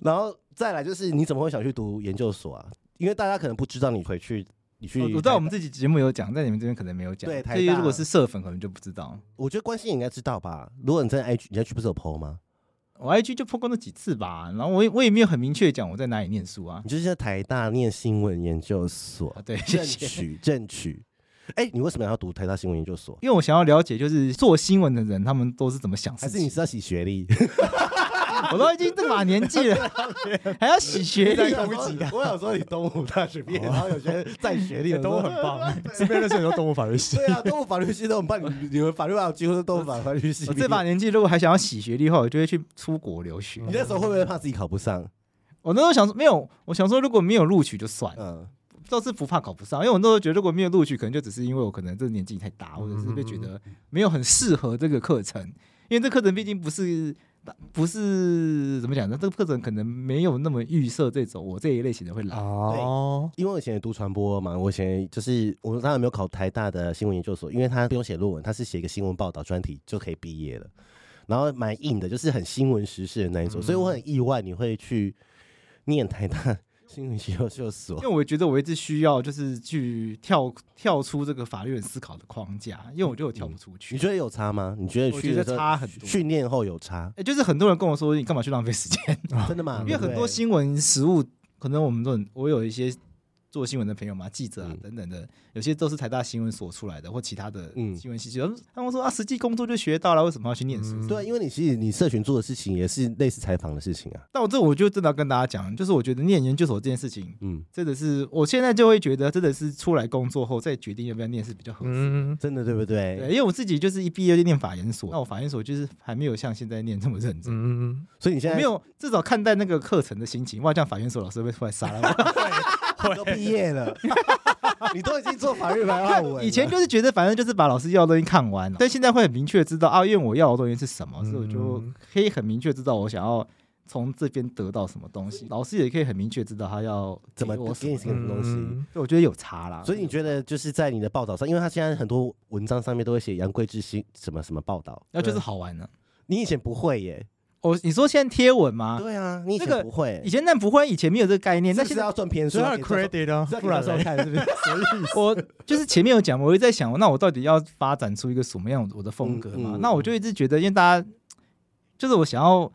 Speaker 1: 然后再来就是，你怎么会想去读研究所啊？因为大家可能不知道你回去，你去。
Speaker 3: 我知道我们自己节目有讲，在你们这边可能没有讲。
Speaker 1: 对，
Speaker 3: 所以如果是社粉，可能就不知道。
Speaker 1: 我觉得关心应该知道吧？如果你在 IG，你 IG 不是有 PO 吗？
Speaker 3: 我 IG 就 PO 过那几次吧。然后我也我也没有很明确讲我在哪里念书啊。
Speaker 1: 你就是在台大念新闻研究所。
Speaker 3: 啊、对，
Speaker 1: 正取正取。哎、欸，你为什么要读台大新闻研究所？
Speaker 3: 因为我想要了解，就是做新闻的人他们都是怎么想。
Speaker 1: 还是你是要洗学历？
Speaker 3: 我都已经这把年纪了，还要洗学历？
Speaker 1: 我想说你东吴大学毕业，然后有些在学历的
Speaker 2: 都很棒。这边认识很多东吴法律系。
Speaker 1: 对啊，东吴法律系都很棒。你你们法律系几乎是东吴法律系。
Speaker 3: 我这把年纪如果还想要洗学历的话，我就会去出国留学。
Speaker 1: 你那时候会不会怕自己考不上？
Speaker 3: 我那时候想说没有，我想说如果没有录取就算了。嗯。倒是不怕考不上，因为我那时候觉得如果没有录取，可能就只是因为我可能这年纪太大，或者是被觉得没有很适合这个课程。因为这课程毕竟不是不是怎么讲呢？这个课程可能没有那么预设这种我这一类型的会来。
Speaker 1: 哦，因为我以前也读传播嘛，我以前就是我当然没有考台大的新闻研究所，因为他不用写论文，他是写一个新闻报道专题就可以毕业了。然后蛮硬的，就是很新闻时事的那一种，所以我很意外你会去念台大。新闻研究所，因
Speaker 3: 为我觉得我一直需要就是去跳跳出这个法律人思考的框架，因为我觉得我跳不出去。
Speaker 1: 嗯、你觉得有差吗？你觉得？
Speaker 3: 我觉得差很多。
Speaker 1: 训练后有差？
Speaker 3: 哎、欸，就是很多人跟我说，你干嘛去浪费时间？
Speaker 1: 真的吗？
Speaker 3: 因为很多新闻实务，可能我们都我有一些。做新闻的朋友嘛，记者啊等等的，有些都是台大新闻所出来的，或其他的新闻系。嗯，他们说啊，实际工作就学到了，为什么要去念书？
Speaker 1: 嗯、对，因为你其实你社群做的事情也是类似采访的事情啊。
Speaker 3: 但我这我就真的要跟大家讲，就是我觉得念研究所这件事情，嗯，真的是我现在就会觉得，真的是出来工作后再决定要不要念是比较合适。
Speaker 1: 嗯，真的对不对？
Speaker 3: 对，因为我自己就是一毕业就念法研所，那我法研所就是还没有像现在念这么认真。嗯，
Speaker 1: 所以你现在
Speaker 3: 没有至少看待那个课程的心情，哇，这样法研所老师会出来杀了我。
Speaker 1: 我都毕业了，你都已经做法律白话文。
Speaker 3: 以前就是觉得反正就是把老师要的东西看完，但现在会很明确知道啊，因为我要的东西是什么，所以我就可以很明确知道我想要从这边得到什么东西。老师也可以很明确知道他要
Speaker 1: 怎么给你什么东西。
Speaker 3: 所以我觉得有差啦。
Speaker 1: 所以你觉得就是在你的报道上，因为他现在很多文章上面都会写杨贵之新什么什么报道，
Speaker 3: 那就是好玩呢。
Speaker 1: 你以前不会耶。
Speaker 3: 我你说现在贴文吗？
Speaker 1: 对啊，你以前不会，
Speaker 3: 以前那不会，以前没有这个概念。那
Speaker 1: 现在要赚偏数，
Speaker 2: 要 credit 啊，
Speaker 1: 不然说看是不是？
Speaker 3: 我就是前面有讲，我一直在想，那我到底要发展出一个什么样我的风格嘛？那我就一直觉得，因为大家就是我想要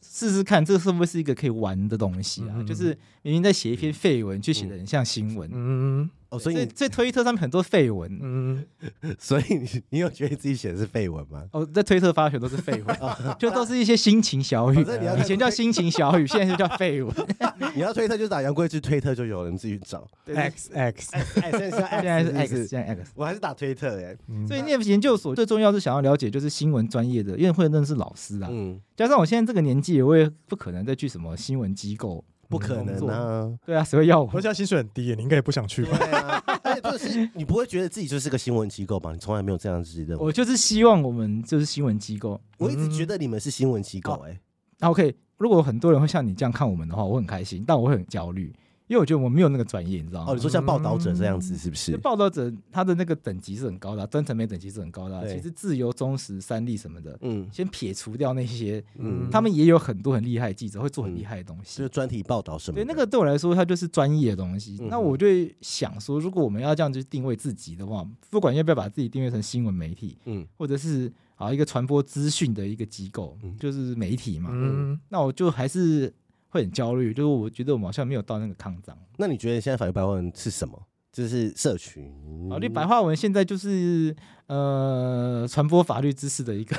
Speaker 3: 试试看，这是不是一个可以玩的东西啊？就是明明在写一篇废文，却写得很像新闻。嗯。哦，所以在在推特上面很多废文，嗯，
Speaker 1: 所以你你有觉得自己写的是废文吗？
Speaker 3: 哦，在推特发的全都是废文，就都是一些心情小语，以前叫心情小语，现在就叫废文。
Speaker 1: 你要推特就打杨贵智推特就有人自己找。
Speaker 2: X X，
Speaker 3: 现在是 X，现在 X，
Speaker 1: 我还是打推特哎。
Speaker 3: 所以念研究所最重要是想要了解就是新闻专业的，因为会认识老师啊。嗯，加上我现在这个年纪，我也不可能再去什么新闻机构。
Speaker 1: 不可能啊！
Speaker 3: 对啊，谁会要我？
Speaker 2: 而且薪水很低，你应该也不想去吧？
Speaker 1: 对啊，而且就是 你不会觉得自己就是个新闻机构吧？你从来没有这样子认为。
Speaker 3: 我就是希望我们就是新闻机构。
Speaker 1: 我一直觉得你们是新闻机构，哎。
Speaker 3: 那 OK，如果很多人会像你这样看我们的话，我很开心，但我会很焦虑，因为我觉得我没有那个专业，你知道吗？
Speaker 1: 哦，你说像报道者这样子是不是？
Speaker 3: 报道者他的那个等级是很高的，专程媒等级是很高的。其实自由、忠实、三立什么的，嗯，先撇除掉那些，嗯，他们也有很多很厉害的记者，会做很厉害的东西，
Speaker 1: 就是专题报道什么。
Speaker 3: 对，那个对我来说，它就是专业的东西。那我就想说，如果我们要这样去定位自己的话，不管要不要把自己定位成新闻媒体，嗯，或者是啊一个传播资讯的一个机构，就是媒体嘛，嗯，那我就还是。会很焦虑，就是我觉得我们好像没有到那个抗战。
Speaker 1: 那你觉得现在法律白话文是什么？就是社群
Speaker 3: 法律白话文现在就是呃传播法律知识的一个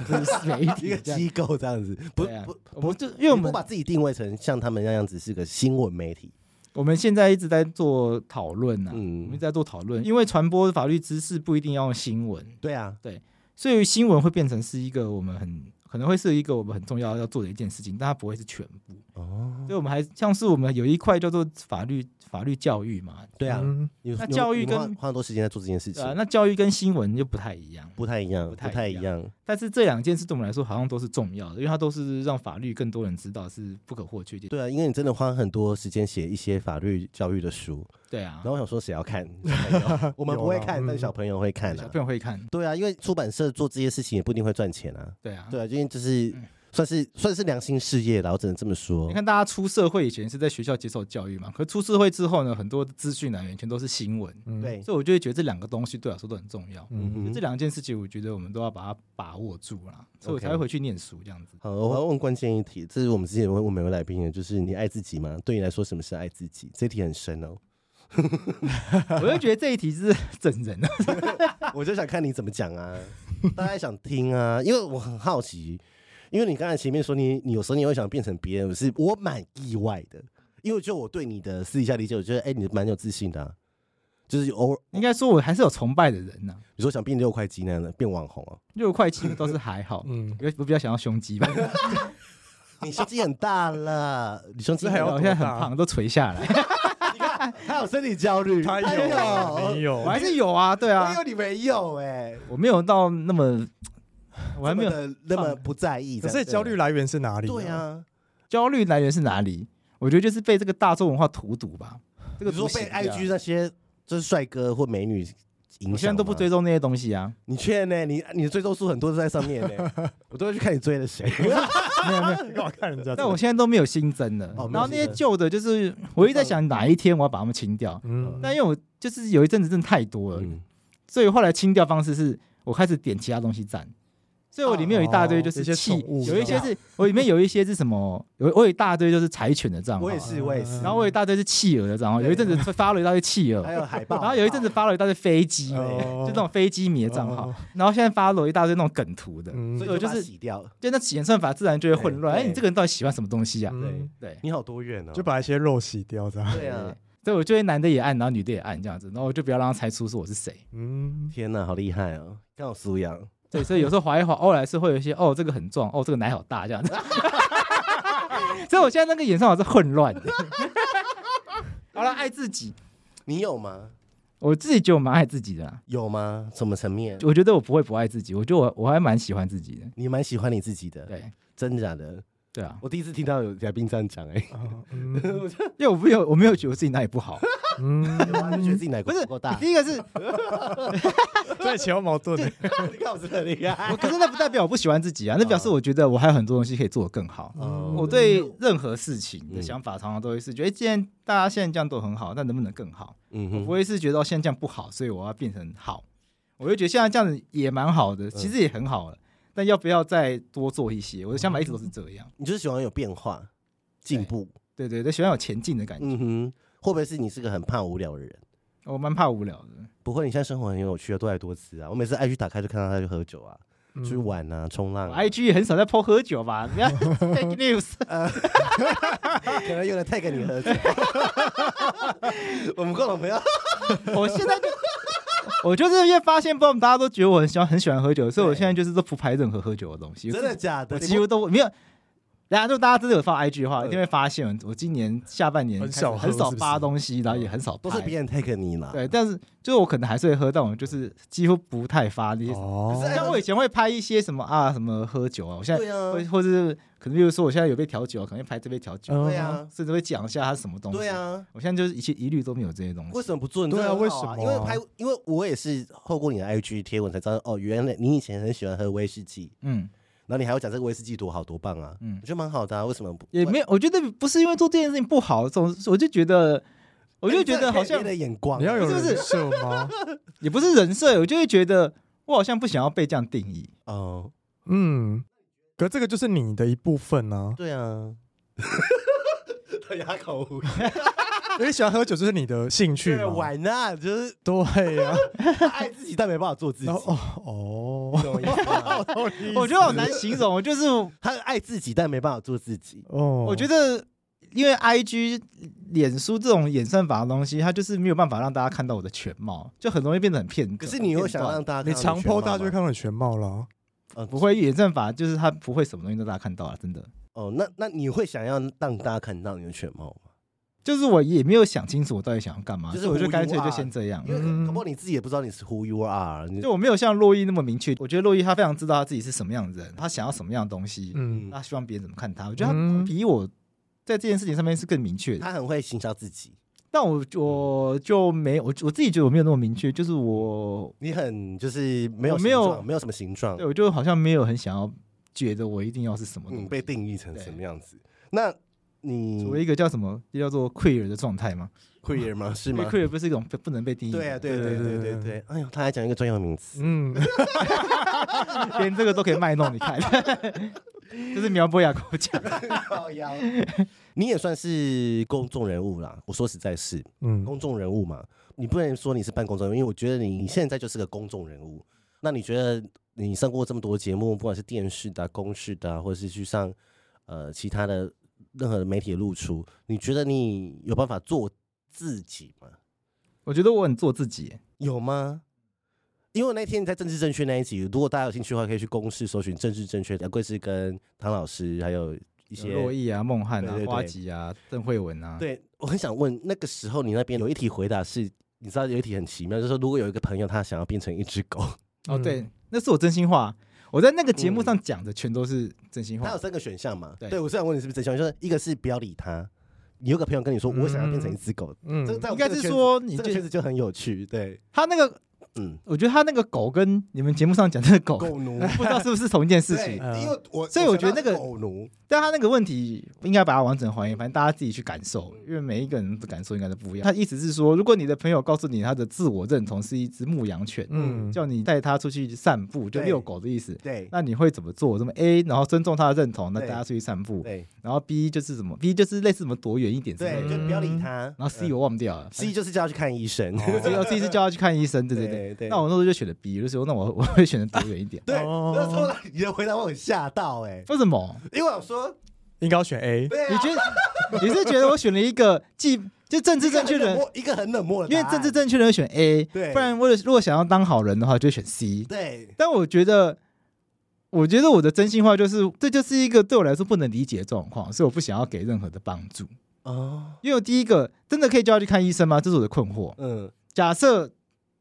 Speaker 3: 媒体
Speaker 1: 一个机构这样子。不不不，
Speaker 3: 就因为我们
Speaker 1: 不把自己定位成像他们那样子是个新闻媒体。
Speaker 3: 我们现在一直在做讨论呐，嗯，我们一直在做讨论，因为传播法律知识不一定要用新闻。
Speaker 1: 对啊，
Speaker 3: 对，所以新闻会变成是一个我们很。可能会是一个我们很重要要做的一件事情，但它不会是全部哦。所以我们还像是我们有一块叫做法律法律教育嘛。
Speaker 1: 对啊，
Speaker 3: 那教育跟
Speaker 1: 花很多时间在做这件事情。
Speaker 3: 啊，那教育跟新闻就不太一样，
Speaker 1: 不太一样，不太一样。
Speaker 3: 但是这两件事对我们来说好像都是重要的，因为它都是让法律更多人知道是不可或缺的。
Speaker 1: 对啊，因为你真的花很多时间写一些法律教育的书。
Speaker 3: 对啊，
Speaker 1: 然后我想说，谁要看？我们不会看，但小朋友会看。
Speaker 3: 小朋友会看。
Speaker 1: 对啊，因为出版社做这些事情也不一定会赚钱啊。
Speaker 3: 对啊，
Speaker 1: 对啊，因为就是。算是算是良心事业了，我只能这么说。
Speaker 3: 你看，大家出社会以前是在学校接受教育嘛，可是出社会之后呢，很多资讯来源全都是新闻，对，所以我就会觉得这两个东西对我来说都很重要。嗯哼，这两件事情，我觉得我们都要把它把握住啦，所以我才会回去念书这样子。
Speaker 1: 好，我要问关键一题，这是我们之前问问每位来宾的，就是你爱自己吗？对你来说，什么是爱自己？这题很深哦。
Speaker 3: 我就觉得这一题是整人，
Speaker 1: 我就想看你怎么讲啊，大家想听啊，因为我很好奇。因为你刚才前面说你你有时候你会想变成别人，是我蛮意外的。因为就我对你的私底下理解，我觉得哎、欸，你蛮有自信的、啊，就是偶尔
Speaker 3: 应该说我还是有崇拜的人呐、啊。
Speaker 1: 你说想变六块肌那样的变网红啊？
Speaker 3: 六块肌都是还好，嗯，我比较想要胸肌吧。
Speaker 1: 你胸肌很大了，你胸肌还有
Speaker 3: 我现在很胖，都垂下来。
Speaker 1: 你 看他有身体焦虑，
Speaker 2: 他有，没有，
Speaker 3: 我还是有啊，对啊，
Speaker 1: 因为你没有哎、欸，
Speaker 3: 我没有到那么。我还没有
Speaker 1: 那么不在意，
Speaker 2: 可是焦虑来源是哪里？
Speaker 1: 对啊，
Speaker 3: 焦虑来源是哪里？我觉得就是被这个大众文化荼毒吧。这个
Speaker 1: 说被 IG 那些就是帅哥或美女影响，我现
Speaker 3: 在都不追踪那些东西啊。
Speaker 1: 你确呢？你你的追踪数很多都在上面呢，我都会去看你追的谁。没有
Speaker 2: 没有，干嘛看人家？
Speaker 3: 但我现在都没有新增的。然后那些旧的，就是我一直在想哪一天我要把它们清掉。嗯，但因为我就是有一阵子真的太多了，所以后来清掉方式是我开始点其他东西赞。所以我里面有一大堆就是气，有一些是我里面有一些是什么？有我有一大堆就是柴犬的账号，
Speaker 1: 我也是我也是。然
Speaker 3: 后我有一大堆是企鹅的账号，有一阵子发了一大堆企鹅，
Speaker 1: 还有海报。
Speaker 3: 然后有一阵子发了一大堆飞机，就那种飞机迷的账号。然后现在发了一大堆那种梗图的，所以我就是洗掉，就那演算法自然就会混乱。哎，你这个人到底喜欢什么东西啊？对对，
Speaker 1: 你好多元哦，
Speaker 2: 就把一些肉洗掉这样。
Speaker 1: 对啊，
Speaker 3: 所以我就会男的也按，然后女的也按这样子，然后我就不要让他猜出是我是谁。
Speaker 1: 嗯，天哪，好厉害哦，刚好素养。
Speaker 3: 对，所以有时候划一划，欧莱是会有一些哦，这个很壮，哦，这个奶好大这样子。所以我现在那个演算法是混乱的。好了，爱自己，
Speaker 1: 你有吗？
Speaker 3: 我自己觉得我蛮爱自己的。
Speaker 1: 有吗？什么层面？
Speaker 3: 我觉得我不会不爱自己，我觉得我我还蛮喜欢自己的。
Speaker 1: 你蛮喜欢你自己的？
Speaker 3: 对，
Speaker 1: 真的假的？
Speaker 3: 对啊，
Speaker 1: 我第一次听到有嘉宾这样讲，哎，
Speaker 3: 因为我没有我没有觉得自己哪里不好，
Speaker 1: 嗯，就觉得自己哪里不是够大。
Speaker 3: 第一个是
Speaker 2: 在前后矛盾，
Speaker 1: 你看我真的厉害。
Speaker 3: 可是那不代表我不喜欢自己啊，那表示我觉得我还有很多东西可以做得更好。我对任何事情的想法常常都会是觉得，既然大家现在这样都很好，那能不能更好？嗯，我不会是觉得现在这样不好，所以我要变成好。我就觉得现在这样子也蛮好的，其实也很好了。但要不要再多做一些？我的想法一直都是这样。
Speaker 1: 你就是喜欢有变化、进步，
Speaker 3: 对对对，喜欢有前进的感觉。嗯
Speaker 1: 哼，会不会是你是个很怕无聊的人？
Speaker 3: 我蛮怕无聊的。不会，
Speaker 1: 你现在生活很有趣啊，多才多姿啊。我每次 IG 打开就看到他去喝酒啊，出去玩啊，冲浪。
Speaker 3: IG 也很少在 po 喝酒吧？不要 fake news。
Speaker 1: 可能用来 tag 你喝酒。我们共同朋友。
Speaker 3: 我现在就。我就是因为发现，不知道大家都觉得我很喜欢很喜欢喝酒，所以我现在就是都不拍任何喝酒的东西。
Speaker 1: 真的假的？
Speaker 3: 我几乎都没有。然后就大家真的有发 IG 的话，一定会发现我今年下半年很少很少发东西，然后也很少。
Speaker 1: 都是别人 take 你嘛？
Speaker 3: 对，但是就是我可能还是会喝，但我就是几乎不太发那些。哦。像我以前会拍一些什么啊什么喝酒啊，我现在会或者是。可能比如说我现在有被调酒，可能拍这杯调酒，
Speaker 1: 对啊，
Speaker 3: 甚至会讲一下它是什么东西。
Speaker 1: 对啊，
Speaker 3: 我现在就是一切一律都没有这些东西。
Speaker 1: 为什么不做？
Speaker 2: 对啊，为什么？
Speaker 1: 因为拍，因为我也是透过你的 IG 贴文才知道，哦，原来你以前很喜欢喝威士忌，嗯，然后你还要讲这个威士忌多好多棒啊，嗯，我觉得蛮好的啊。为什么不？
Speaker 3: 也没有，我觉得不是因为做这件事情不好，总我就觉得。我就觉得好像
Speaker 1: 的眼光，
Speaker 2: 你要有人设吗？
Speaker 3: 也不是人设，我就会觉得我好像不想要被这样定义。
Speaker 1: 哦，
Speaker 2: 嗯，可这个就是你的一部分呢。
Speaker 1: 对啊，他哑口无言。
Speaker 2: 你喜欢喝酒就是你的兴趣嘛？
Speaker 1: 玩啊，就是
Speaker 2: 对呀，
Speaker 1: 爱自己但没办法做自己。哦
Speaker 2: 哦，
Speaker 3: 我觉得好难形容，就是
Speaker 1: 他爱自己但没办法做自己。
Speaker 3: 哦，我觉得。因为 I G、脸书这种演算法的东西，它就是没有办法让大家看到我的全貌，就很容易变得很片。
Speaker 1: 可是你又想让大家，
Speaker 2: 你强迫大家就会看到你全貌了。
Speaker 3: 呃，不会，演算法就是他不会什么东西都大家看到了，真的。
Speaker 1: 哦，那那你会想要让大家看到你的全貌吗？
Speaker 3: 就是我也没有想清楚我到底想要干嘛，就是我就干脆就先这样。
Speaker 1: 因为可不你自己也不知道你是 Who you are，
Speaker 3: 就我没有像洛伊那么明确。我觉得洛伊他非常知道他自己是什么样的人，他想要什么样的东西，嗯，他希望别人怎么看他。我觉得他比我。在这件事情上面是更明确的，
Speaker 1: 他很会行销自己，
Speaker 3: 但我我就没我我自己觉得我没有那么明确，就是我
Speaker 1: 你很就是没有没有没有什么形状，
Speaker 3: 对我就好像没有很想要觉得我一定要是什么东西，
Speaker 1: 被定义成什么样子。那你
Speaker 3: 作为一个叫什么叫做 queer 的状态吗
Speaker 1: ？queer 吗？是吗
Speaker 3: ？queer 不是一种不能被定义？
Speaker 1: 对啊，对对对对对。哎呦，他还讲一个专有名词，嗯，
Speaker 3: 连这个都可以卖弄，你看。这是苗博雅跟我讲，
Speaker 1: 你也算是公众人物啦。我说实在是，嗯，公众人物嘛，你不能说你是半公众人物，因为我觉得你现在就是个公众人物。那你觉得你上过这么多节目，不管是电视的、公视的，或者是去上呃其他的任何的媒体的露出，你觉得你有办法做自己吗？
Speaker 3: 我觉得我很做自己，
Speaker 1: 有吗？因为那天你在政治正确那一集，如果大家有兴趣的话，可以去公视搜寻政治正确。杨贵是跟唐老师，还有一些
Speaker 3: 洛毅啊、孟汉啊、花吉啊、邓慧文啊。
Speaker 1: 对，我很想问，那个时候你那边有一题回答是，你知道有一题很奇妙，就是说如果有一个朋友他想要变成一只狗，
Speaker 3: 哦，对，那是我真心话。我在那个节目上讲的全都是真心话。
Speaker 1: 他有三个选项嘛？对，我是想问你是不是真心话，就是一个是不要理他。你有个朋友跟你说，我想要变成一只狗，嗯，这
Speaker 3: 应该是说你
Speaker 1: 这个圈子就很有趣。对
Speaker 3: 他那个。嗯，我觉得他那个狗跟你们节目上讲的狗
Speaker 1: 狗奴，
Speaker 3: 不知道是不是同一件事情。
Speaker 1: 因为我
Speaker 3: 所以我觉得那个狗奴，但他那个问题应该把它完整还原，反正大家自己去感受，因为每一个人的感受应该都不一样。他意思是说，如果你的朋友告诉你他的自我认同是一只牧羊犬，嗯，叫你带他出去散步，就遛狗的意思，对，那你会怎么做？什么 A，然后尊重他的认同，那带他出去散步，对，然后 B 就是什么，B 就是类似什么躲远一点，
Speaker 1: 对，就不要理他。然
Speaker 3: 后 C 我忘掉了
Speaker 1: ，C 就是叫他去看医生
Speaker 3: ，C 是叫他去看医生，对对。对对。那我那时候就选。了 B 的时候，那我我会选择躲远一点。
Speaker 1: 对，那时候你的回答我很吓到哎、欸，
Speaker 3: 为什么？
Speaker 1: 因为我说
Speaker 2: 应该要选 A。
Speaker 3: 你觉得你是觉得我选了一个既就政治正确的人，
Speaker 1: 一个很冷漠的，
Speaker 3: 因为政治正确的人选 A，对，不然我如果想要当好人的话，就选 C。
Speaker 1: 对，
Speaker 3: 但我觉得，我觉得我的真心话就是，这就是一个对我来说不能理解的状况，所以我不想要给任何的帮助。哦，因为我第一个真的可以叫他去看医生吗？这是我的困惑。嗯，假设。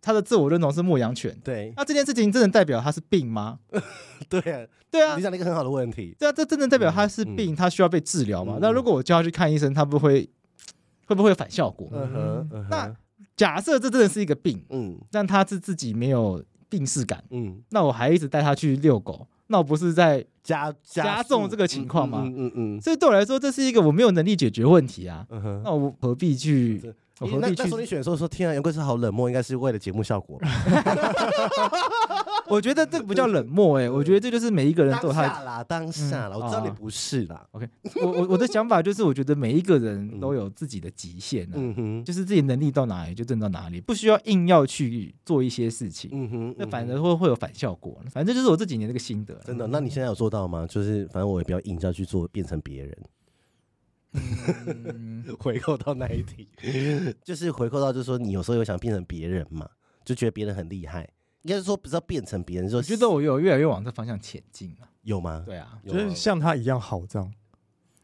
Speaker 3: 他的自我认同是牧羊犬，对，那这件事情真的代表他是病吗？
Speaker 1: 对啊，
Speaker 3: 对啊，
Speaker 1: 你讲了一个很好的问题。
Speaker 3: 对啊，这真的代表他是病，他需要被治疗吗？那如果我叫他去看医生，他不会会不会有反效果？嗯哼，那假设这真的是一个病，嗯，但他是自己没有病视感，嗯，那我还一直带他去遛狗，那我不是在加加重这个情况吗？嗯嗯，所以对我来说，这是一个我没有能力解决问题啊。嗯哼，那我何必去？
Speaker 1: 那那时候你选的时候说，天啊，杨贵是好冷漠，应该是为了节目效果。
Speaker 3: 我觉得这个不叫冷漠哎、欸，我觉得这就是每一个人都有他
Speaker 1: 当下啦，当下啦，嗯、我知道你不是啦。
Speaker 3: OK，我我我的想法就是，我觉得每一个人都有自己的极限、啊，嗯哼，就是自己能力到哪里就挣到哪里，不需要硬要去做一些事情，嗯哼，那反而会会有反效果。反正就是我这几年这个心得。
Speaker 1: 真的？那你现在有做到吗？就是反正我也比较硬要去做，变成别人。嗯、回扣到那一题，就是回扣到，就是说你有时候有想变成别人嘛，就觉得别人很厉害，应该是说不知道变成别人，说
Speaker 3: 觉得我有越来越往这方向前进了，
Speaker 1: 有吗？
Speaker 3: 对啊，
Speaker 2: 就是像他一样好这样。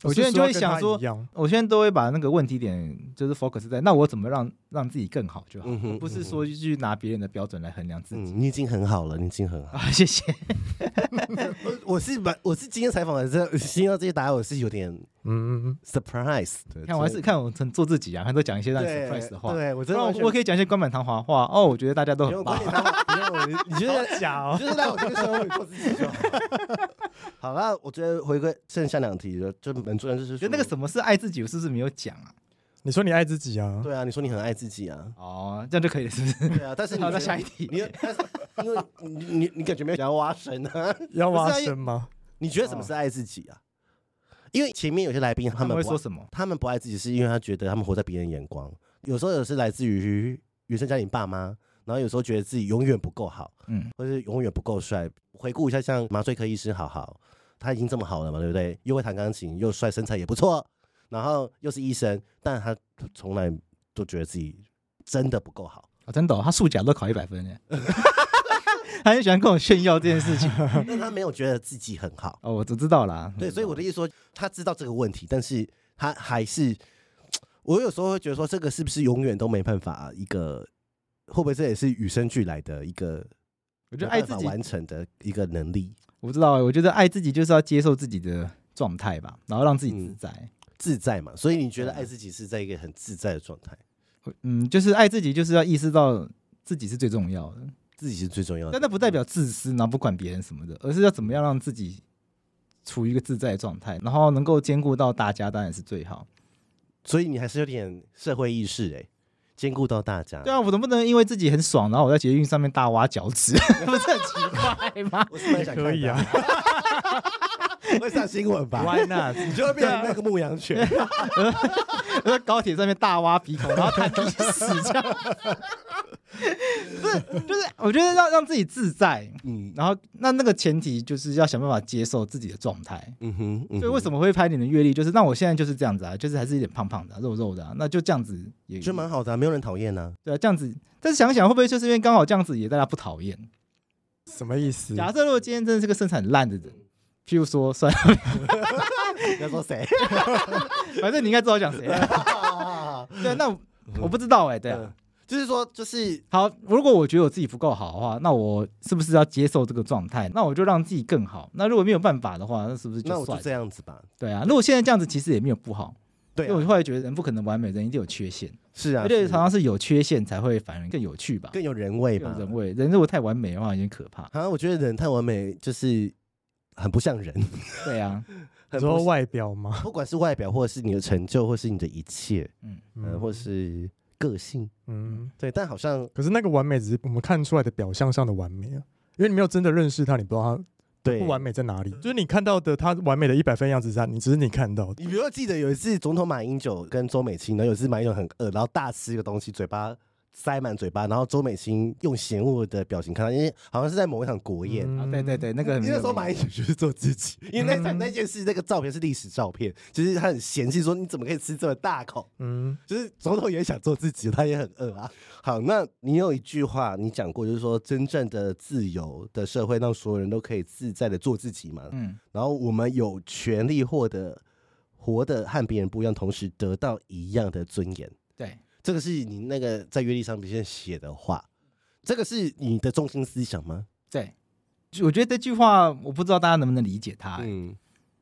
Speaker 3: 我现在就会想说，我现在都会把那个问题点就是 focus 在那我怎么让让自己更好就好，不是说去拿别人的标准来衡量自己。
Speaker 1: 你已经很好了，你已经很好，
Speaker 3: 谢谢。
Speaker 1: 我是把我是今天采访的这听到这些答案，我是有点嗯 surprise。
Speaker 3: 看我还是看我做自己啊，还都讲一些让 surprise 的话。
Speaker 1: 对我真的
Speaker 3: 我可以讲一些冠冕堂皇话哦，我觉得大家都很棒。
Speaker 1: 你觉得 假？就是在我这个时候做自己就好。好了，我觉得回归剩下两题了，就。很重要就是，
Speaker 3: 觉得那个什么是爱自己，我是不是没有讲啊？
Speaker 2: 你说你爱自己啊？
Speaker 1: 对啊，你说你很爱自己啊？
Speaker 3: 哦，这样就可以了，是不是？
Speaker 1: 对啊，但是好，那下一题，你但是因为你你你感觉没有想要挖深啊？
Speaker 2: 要挖深吗？
Speaker 1: 你觉得什么是爱自己啊？因为前面有些来宾他们
Speaker 3: 会说什么？
Speaker 1: 他们不爱自己，是因为他觉得他们活在别人眼光。有时候也是来自于原生家庭爸妈，然后有时候觉得自己永远不够好，嗯，或者是永远不够帅。回顾一下，像麻醉科医师，好好。他已经这么好了嘛，对不对？又会弹钢琴，又帅，身材也不错，然后又是医生，但他从来都觉得自己真的不够好
Speaker 3: 啊！真的、哦，他数甲都考一百分耶，他很喜欢跟我炫耀这件事情，
Speaker 1: 但他没有觉得自己很好
Speaker 3: 哦，我都知道啦。
Speaker 1: 对，所以我的意思说，他知道这个问题，但是他还是，我有时候会觉得说，这个是不是永远都没办法一个，会不会这也是与生俱来的一个？
Speaker 3: 我觉得爱自己
Speaker 1: 完成的一个能力。
Speaker 3: 我不知道，我觉得爱自己就是要接受自己的状态吧，然后让自己自在、嗯，
Speaker 1: 自在嘛。所以你觉得爱自己是在一个很自在的状态？
Speaker 3: 嗯，就是爱自己，就是要意识到自己是最重要的，
Speaker 1: 自己是最重要的。
Speaker 3: 但那不代表自私，然后不管别人什么的，而是要怎么样让自己处于一个自在的状态，然后能够兼顾到大家，当然是最好。
Speaker 1: 所以你还是有点社会意识哎、欸。兼顾到大家，
Speaker 3: 对啊，我能不能因为自己很爽，然后我在捷运上面大挖脚趾，不是很奇怪吗？
Speaker 1: 我是蛮想可以啊，会上新闻吧
Speaker 3: ？Why not？
Speaker 1: 你就会变成那个牧羊犬，
Speaker 3: 我在 高铁上面大挖鼻孔，然后看你死这样。不是，就是我觉得让让自己自在，嗯，然后那那个前提就是要想办法接受自己的状态，嗯哼，嗯哼。所以为什么会拍你的阅历？就是那我现在就是这样子啊，就是还是有点胖胖的、啊、肉肉的、啊，那就这样子也
Speaker 1: 就蛮好的、啊，没有人讨厌呢。对啊，
Speaker 3: 这样子，但是想想会不会就是因为刚好这样子也大家不讨厌？
Speaker 2: 什么意思？
Speaker 3: 假设如果今天真的是个身材很烂的人，譬如说，算了，
Speaker 1: 你要说谁？
Speaker 3: 反正你应该知道我讲谁。对，那我，不知道哎、欸，对啊。
Speaker 1: 就是说，就是
Speaker 3: 好。如果我觉得我自己不够好的话，那我是不是要接受这个状态？那我就让自己更好。那如果没有办法的话，那是不是就
Speaker 1: 就这样子吧。
Speaker 3: 对啊，如果现在这样子，其实也没有不好。
Speaker 1: 对、啊，
Speaker 3: 因为我后来觉得人不可能完美，人一定有缺陷。
Speaker 1: 是啊，
Speaker 3: 而且常常是有缺陷才会反而更有趣吧，
Speaker 1: 更有人味吧。
Speaker 3: 人味，人如果太完美的话，有点可怕。
Speaker 1: 好像我觉得人太完美就是很不像人。
Speaker 3: 对啊，
Speaker 2: 很多外表嘛，
Speaker 1: 不管是外表，或者是你的成就，或是你的一切，嗯嗯、呃，或是。个性，嗯，对，但好像
Speaker 2: 可是那个完美只是我们看出来的表象上的完美啊，因为你没有真的认识他，你不知道他对不完美在哪里。就是你看到的他完美的一百分样子，是你只是你看到的。
Speaker 1: 你比如说记得有一次总统马英九跟周美青，然后有一次马英九很饿，然后大吃一个东西，嘴巴。塞满嘴巴，然后周美青用嫌恶的表情看他，因为好像是在某一场国宴。
Speaker 3: 啊，对对对，那个
Speaker 1: 那时候马英九就是做自己，因为那场那件事，那个照片是历史照片，其实他很嫌弃说你怎么可以吃这么大口？嗯，就是总统也想做自己，他也很饿啊。好，那你有一句话你讲过，就是说真正的自由的社会，让所有人都可以自在的做自己嘛。嗯，然后我们有权利获得活得和别人不一样，同时得到一样的尊严。
Speaker 3: 对。
Speaker 1: 这个是你那个在阅历上面写的话，这个是你的中心思想吗？
Speaker 3: 对，我觉得这句话我不知道大家能不能理解它、欸。嗯，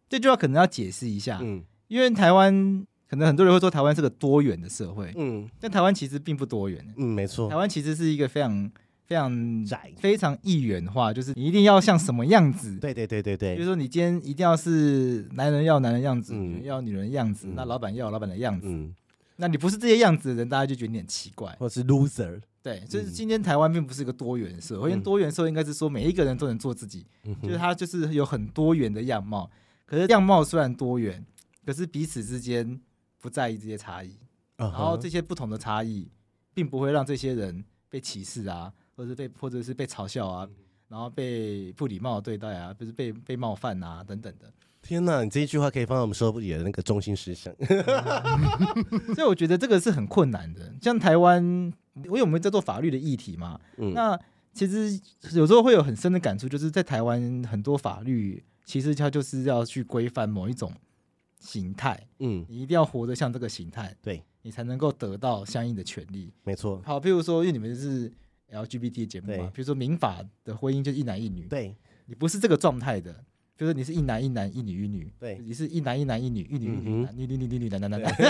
Speaker 3: 这句话可能要解释一下。嗯，因为台湾可能很多人会说台湾是个多元的社会。嗯，但台湾其实并不多元。
Speaker 1: 嗯，没错，
Speaker 3: 台湾其实是一个非常非常窄、非常一元化，就是你一定要像什么样子。
Speaker 1: 对对对对对，
Speaker 3: 比如说你今天一定要是男人要男人样子，女人要女人样子，那老板要老板的样子。嗯。那你不是这些样子的人，大家就觉得你很奇怪，
Speaker 1: 或是 loser。
Speaker 3: 对，就是今天台湾并不是一个多元社会，因为多元社会应该是说每一个人都能做自己，就是他就是有很多元的样貌。可是样貌虽然多元，可是彼此之间不在意这些差异，然后这些不同的差异，并不会让这些人被歧视啊，或者是被或者是被嘲笑啊，然后被不礼貌的对待啊，不是被被冒犯啊等等的。
Speaker 1: 天呐，你这一句话可以放在我们说不里的那个中心思想，
Speaker 3: 所以我觉得这个是很困难的。像台湾，因为我们在做法律的议题嘛，嗯、那其实有时候会有很深的感触，就是在台湾很多法律其实它就是要去规范某一种形态，
Speaker 1: 嗯，
Speaker 3: 你一定要活得像这个形态，
Speaker 1: 对，
Speaker 3: 你才能够得到相应的权利。
Speaker 1: 没错，
Speaker 3: 好，譬如说，因为你们是 LGBT 的节目嘛，比如说民法的婚姻就是一男一女，
Speaker 1: 对。
Speaker 3: 你不是这个状态的，比如说你是一男一男一女一女，
Speaker 1: 对。
Speaker 3: 你是一男一男一女一女一女女女女女女男男男男。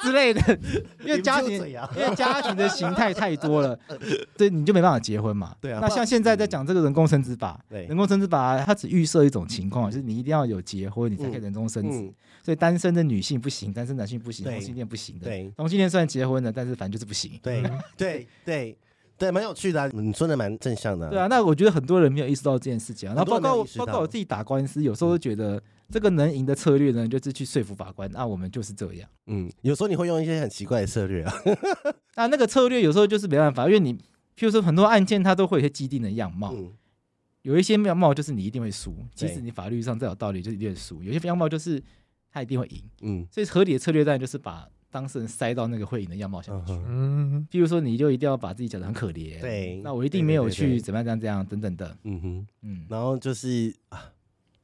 Speaker 3: 之类的，因为家庭因为家庭的形态太多了，对，你就没办法结婚嘛。
Speaker 1: 对啊
Speaker 3: 那像现在在讲这个人工生殖法，
Speaker 1: 对。
Speaker 3: 人工生殖法它只预设一种情况，就是你一定要有结婚，你才可以人工生殖。
Speaker 1: 嗯，
Speaker 3: 所以单身的女性不行，单身男性不行，同性恋不行的。
Speaker 1: 对
Speaker 3: 同性恋虽然结婚了，但是反正就是不行。
Speaker 1: 对对对对，蛮有趣的啊，你说的蛮正向的，
Speaker 3: 对啊，，那我觉得很多人没有意识到这件事情啊。然后包括包括我自己打官司，有时候都觉得这个能赢的策略呢，就是去说服法官，啊，我们就是这样。
Speaker 1: 嗯，有时候你会用一些很奇怪的策略啊，
Speaker 3: 那 那个策略有时候就是没办法，因为你譬如说很多案件它都会有一些既定的样貌，
Speaker 1: 嗯，
Speaker 3: 有一些样貌就是你一定会输，即
Speaker 1: 对
Speaker 3: 使你法律上再有道理，就一定会输；有些样貌就是他一定会赢。
Speaker 1: 嗯
Speaker 3: 所以合理的策略当然就是把当事人塞到那个会影的样貌下面去。
Speaker 1: 嗯哼，
Speaker 2: 嗯，
Speaker 3: 譬如说，你就一定要把自己讲的很可怜，
Speaker 1: 对
Speaker 3: 那我一定没有去怎么样这样这样等等的，
Speaker 1: 嗯哼，
Speaker 3: 嗯，
Speaker 1: 然后就是啊，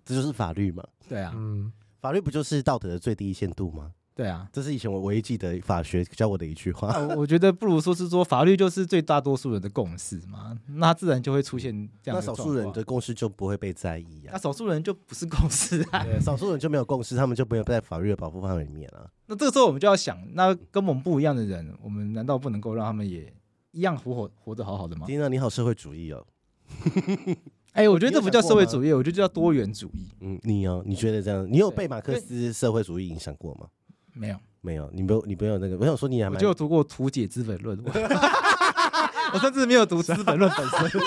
Speaker 1: 这就是法律嘛，
Speaker 3: 对啊，
Speaker 2: 嗯，
Speaker 1: 法律不就是道德的最低限度吗？
Speaker 3: 对啊。
Speaker 1: 这是以前我唯一记得法学教我的一句话。
Speaker 3: 那 我觉得不如说是说法律就是最大多数人的共识嘛，那自然就会出现这
Speaker 1: 样少数人的共识就不会被在意啊。
Speaker 3: 那少数人就不是共识啊。
Speaker 1: 对，少数人就没有共识，他们就没有在法律的保护范围里面啊。
Speaker 3: 那这个时候我们就要想，那跟我们不一样的人，我们难道不能够让他们也一样活活活得好好的吗？
Speaker 1: 丁娜，你好社会主义哦。
Speaker 3: 哎、我觉得这不叫社
Speaker 1: 会
Speaker 3: 主义，我觉得叫多元主义。
Speaker 1: 嗯，你哦，你觉得这样？你有被马克思社会主义影响过吗？
Speaker 3: 没有，
Speaker 1: 没有，你没有，你没有那个。我想说你还蛮
Speaker 3: 我就有读过《图解资本论》，我甚至没有读《资本论》本身。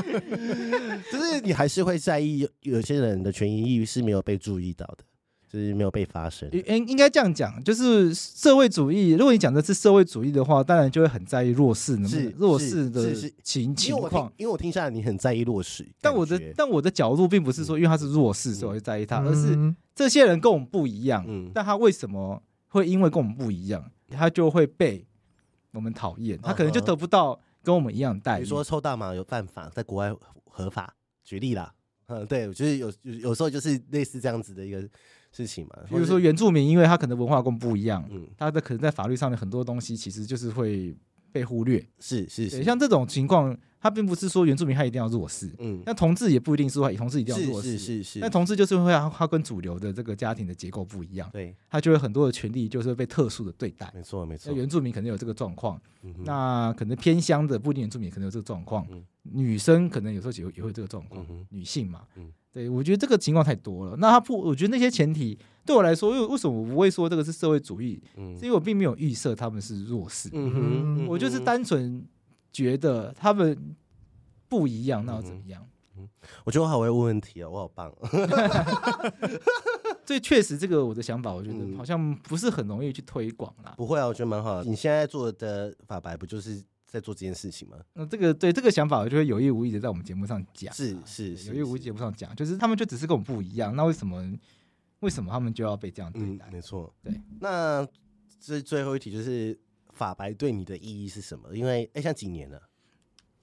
Speaker 1: 就是你还是会在意有有些人的权益是没有被注意到的，就是没有被发生。
Speaker 3: 应应该这样讲，就是社会主义。如果你讲的是社会主义的话，当然就会很在意弱势
Speaker 1: 是
Speaker 3: 弱势的
Speaker 1: 是是
Speaker 3: 情情
Speaker 1: 因为我听
Speaker 3: 况。，
Speaker 1: 因为我听下来你很在意弱势，
Speaker 3: 但我的但我的角度并不是说，因为他是弱势，所以我会在意他，而是
Speaker 2: 嗯
Speaker 3: 这些人跟我们不一样。
Speaker 1: 嗯
Speaker 3: 但他为什么会因为跟我们不一样，他就会被我们讨厌？他可能就得不到跟我们一样的待遇。
Speaker 1: 比如说抽大麻有犯法，在国外合法，举例啦。嗯，对，我觉得有有有时候就是类似这样子的一个事情嘛。
Speaker 3: 比如说原住民，因为他可能文化跟不一样，
Speaker 1: 嗯，
Speaker 3: 他的可能在法律上的很多东西其实就是会被忽略。
Speaker 1: 是是是，
Speaker 3: 像这种情况，他并不是说原住民他一定要弱势，
Speaker 1: 嗯，
Speaker 3: 那同志也不一定是说同志一定要弱势。
Speaker 1: 是是是，
Speaker 3: 但同志就是会他他跟主流的这个家庭的结构不一样，
Speaker 1: 对，
Speaker 3: 他就有很多的权利就是被特殊的对待。
Speaker 1: 没错没错。
Speaker 3: 那原住民可能有这个状况，
Speaker 1: 嗯
Speaker 3: 那可能偏乡的不一定原住民可能有这个状况，
Speaker 1: 嗯
Speaker 3: 女生可能有时候也会也会有这个状况
Speaker 1: 嗯，
Speaker 3: 女性嘛
Speaker 1: 嗯，
Speaker 3: 对我觉得这个情况太多了。那他不，我觉得那些前提对我来说，为为什么我不会说这个是社会主义？
Speaker 1: 嗯
Speaker 3: 是因为我并没有预设他们是弱势，
Speaker 1: 嗯
Speaker 3: 我就是
Speaker 1: 哼
Speaker 3: 单纯觉得他们不一样，那又怎么样？
Speaker 1: 我觉得我好会问问题哦，我好棒。
Speaker 3: 所以确实，这个我的想法，我觉
Speaker 1: 嗯
Speaker 3: 得好像不是很容易去推广啦。
Speaker 1: 不会啊，我觉得蛮好的。你现在做的法白不就是在做这件事情吗？
Speaker 3: 那这个对这个想法，我就会有意无意的在我们节目上讲啊，
Speaker 1: 是是是，
Speaker 3: 有意无意节目上讲，就是他们就只是跟我们不一样，那为什么为什么他们就要被这样对
Speaker 1: 嗯
Speaker 3: 待，？
Speaker 1: 没错。
Speaker 3: 对，
Speaker 1: 那这最后一题就是法白对你的意义是什么？因为哎，像几年了，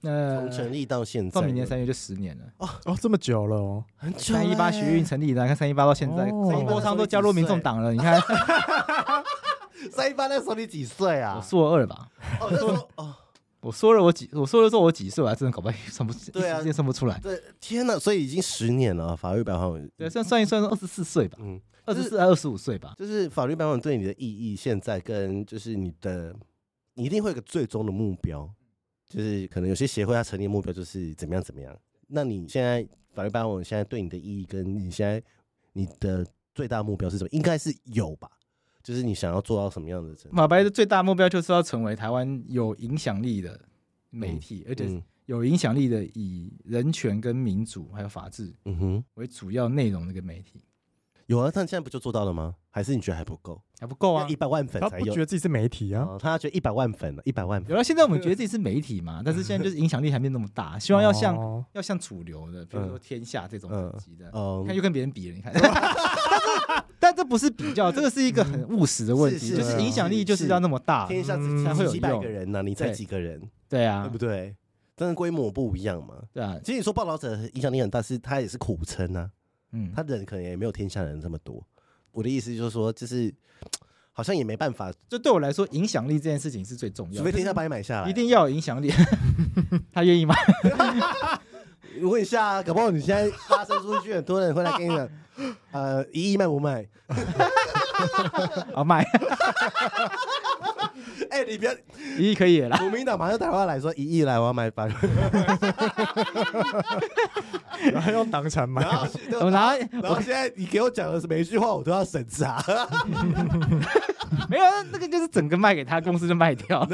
Speaker 3: 那
Speaker 1: 从成立到现在，
Speaker 3: 到明年三月就十年了。
Speaker 2: 哦哦，这么久了哦，
Speaker 1: 很久欸。
Speaker 3: 三一八学运成立的，你看三一八到现在，
Speaker 2: 哦
Speaker 3: 张国昌都加入民众党了。你看，
Speaker 1: 三一八那时候你几岁啊？
Speaker 3: 我硕二吧，
Speaker 1: 哦，那时候哦，
Speaker 3: 我说了我几，我说了说我几岁，我还真的搞不算不，
Speaker 1: 对啊
Speaker 3: 一时间算不出来。
Speaker 1: 对，天哪，所以已经十年了，法律白话文。
Speaker 3: 对，算算一算，二十四岁吧，
Speaker 1: 嗯，
Speaker 3: 二十四还二十五岁吧。
Speaker 1: 就是法律白话文对你的意义，现在跟就是你的，你一定会有个最终的目标，就是可能有些协会它成立的目标就是怎么样怎么样。那你现在法律白话文现在对你的意义，跟你现在你的最大目标是什么？应该是有吧？就是你想要做到什么样的程度？
Speaker 3: 马白的最大目标就是要成为台湾有影响力的媒体，而且
Speaker 1: 嗯。
Speaker 3: 有影响力的以人权跟民主还有法治
Speaker 1: 嗯哼，
Speaker 3: 为主要内容的一个媒体，
Speaker 1: 有啊，他现在不就做到了吗？还是你觉得还不够？
Speaker 3: 还不够啊
Speaker 1: 一。百万粉
Speaker 2: 他
Speaker 1: 才有
Speaker 2: 不觉得自己是媒体啊？
Speaker 1: 哦，他觉得一百万粉了，一百万粉
Speaker 3: 有了，现在我们觉得自己是媒体嘛，但是现在就是影响力还没那么大，希望要像
Speaker 2: 哦
Speaker 3: 要像主流的，比如说天下这种等级的，
Speaker 1: 哦
Speaker 3: 你看又跟别人比了，你看，但是但这不是比较，这个是一个很务实的
Speaker 1: 问题，
Speaker 3: 就是影响力就是要那么大，
Speaker 1: 天下
Speaker 2: 嗯
Speaker 3: 才会有
Speaker 1: 几百
Speaker 3: 用
Speaker 1: 个人呢、你才
Speaker 3: 对
Speaker 1: 几个人，
Speaker 3: 对啊
Speaker 1: 对不，对？真的规模不一样嘛。
Speaker 3: 对啊，
Speaker 1: 其实你说报道者影响力很大，是他也是苦撑啊。嗯，他人可能也没有天下人这么多。我的意思就是说，就是好像也没办法。
Speaker 3: 就对我来说，影响力这件事情是最重要的。
Speaker 1: 除非天下把你买下来，
Speaker 3: 一定要有影响力。他愿意吗？
Speaker 1: 我问一下，搞不好你现在发声出去，很多人会来跟你讲，呃，一亿卖不卖？
Speaker 3: 啊卖。
Speaker 1: 哎、欸，你不要
Speaker 3: 一亿可以了。
Speaker 1: 国民党马上打电话来说一亿来，我要买法律。
Speaker 2: 然后用党产买。
Speaker 1: 然
Speaker 3: 后。
Speaker 1: 然后现在你给我讲的是每一句话，我都要审查。
Speaker 3: 没有，那个就是整个卖给他公司就卖掉了。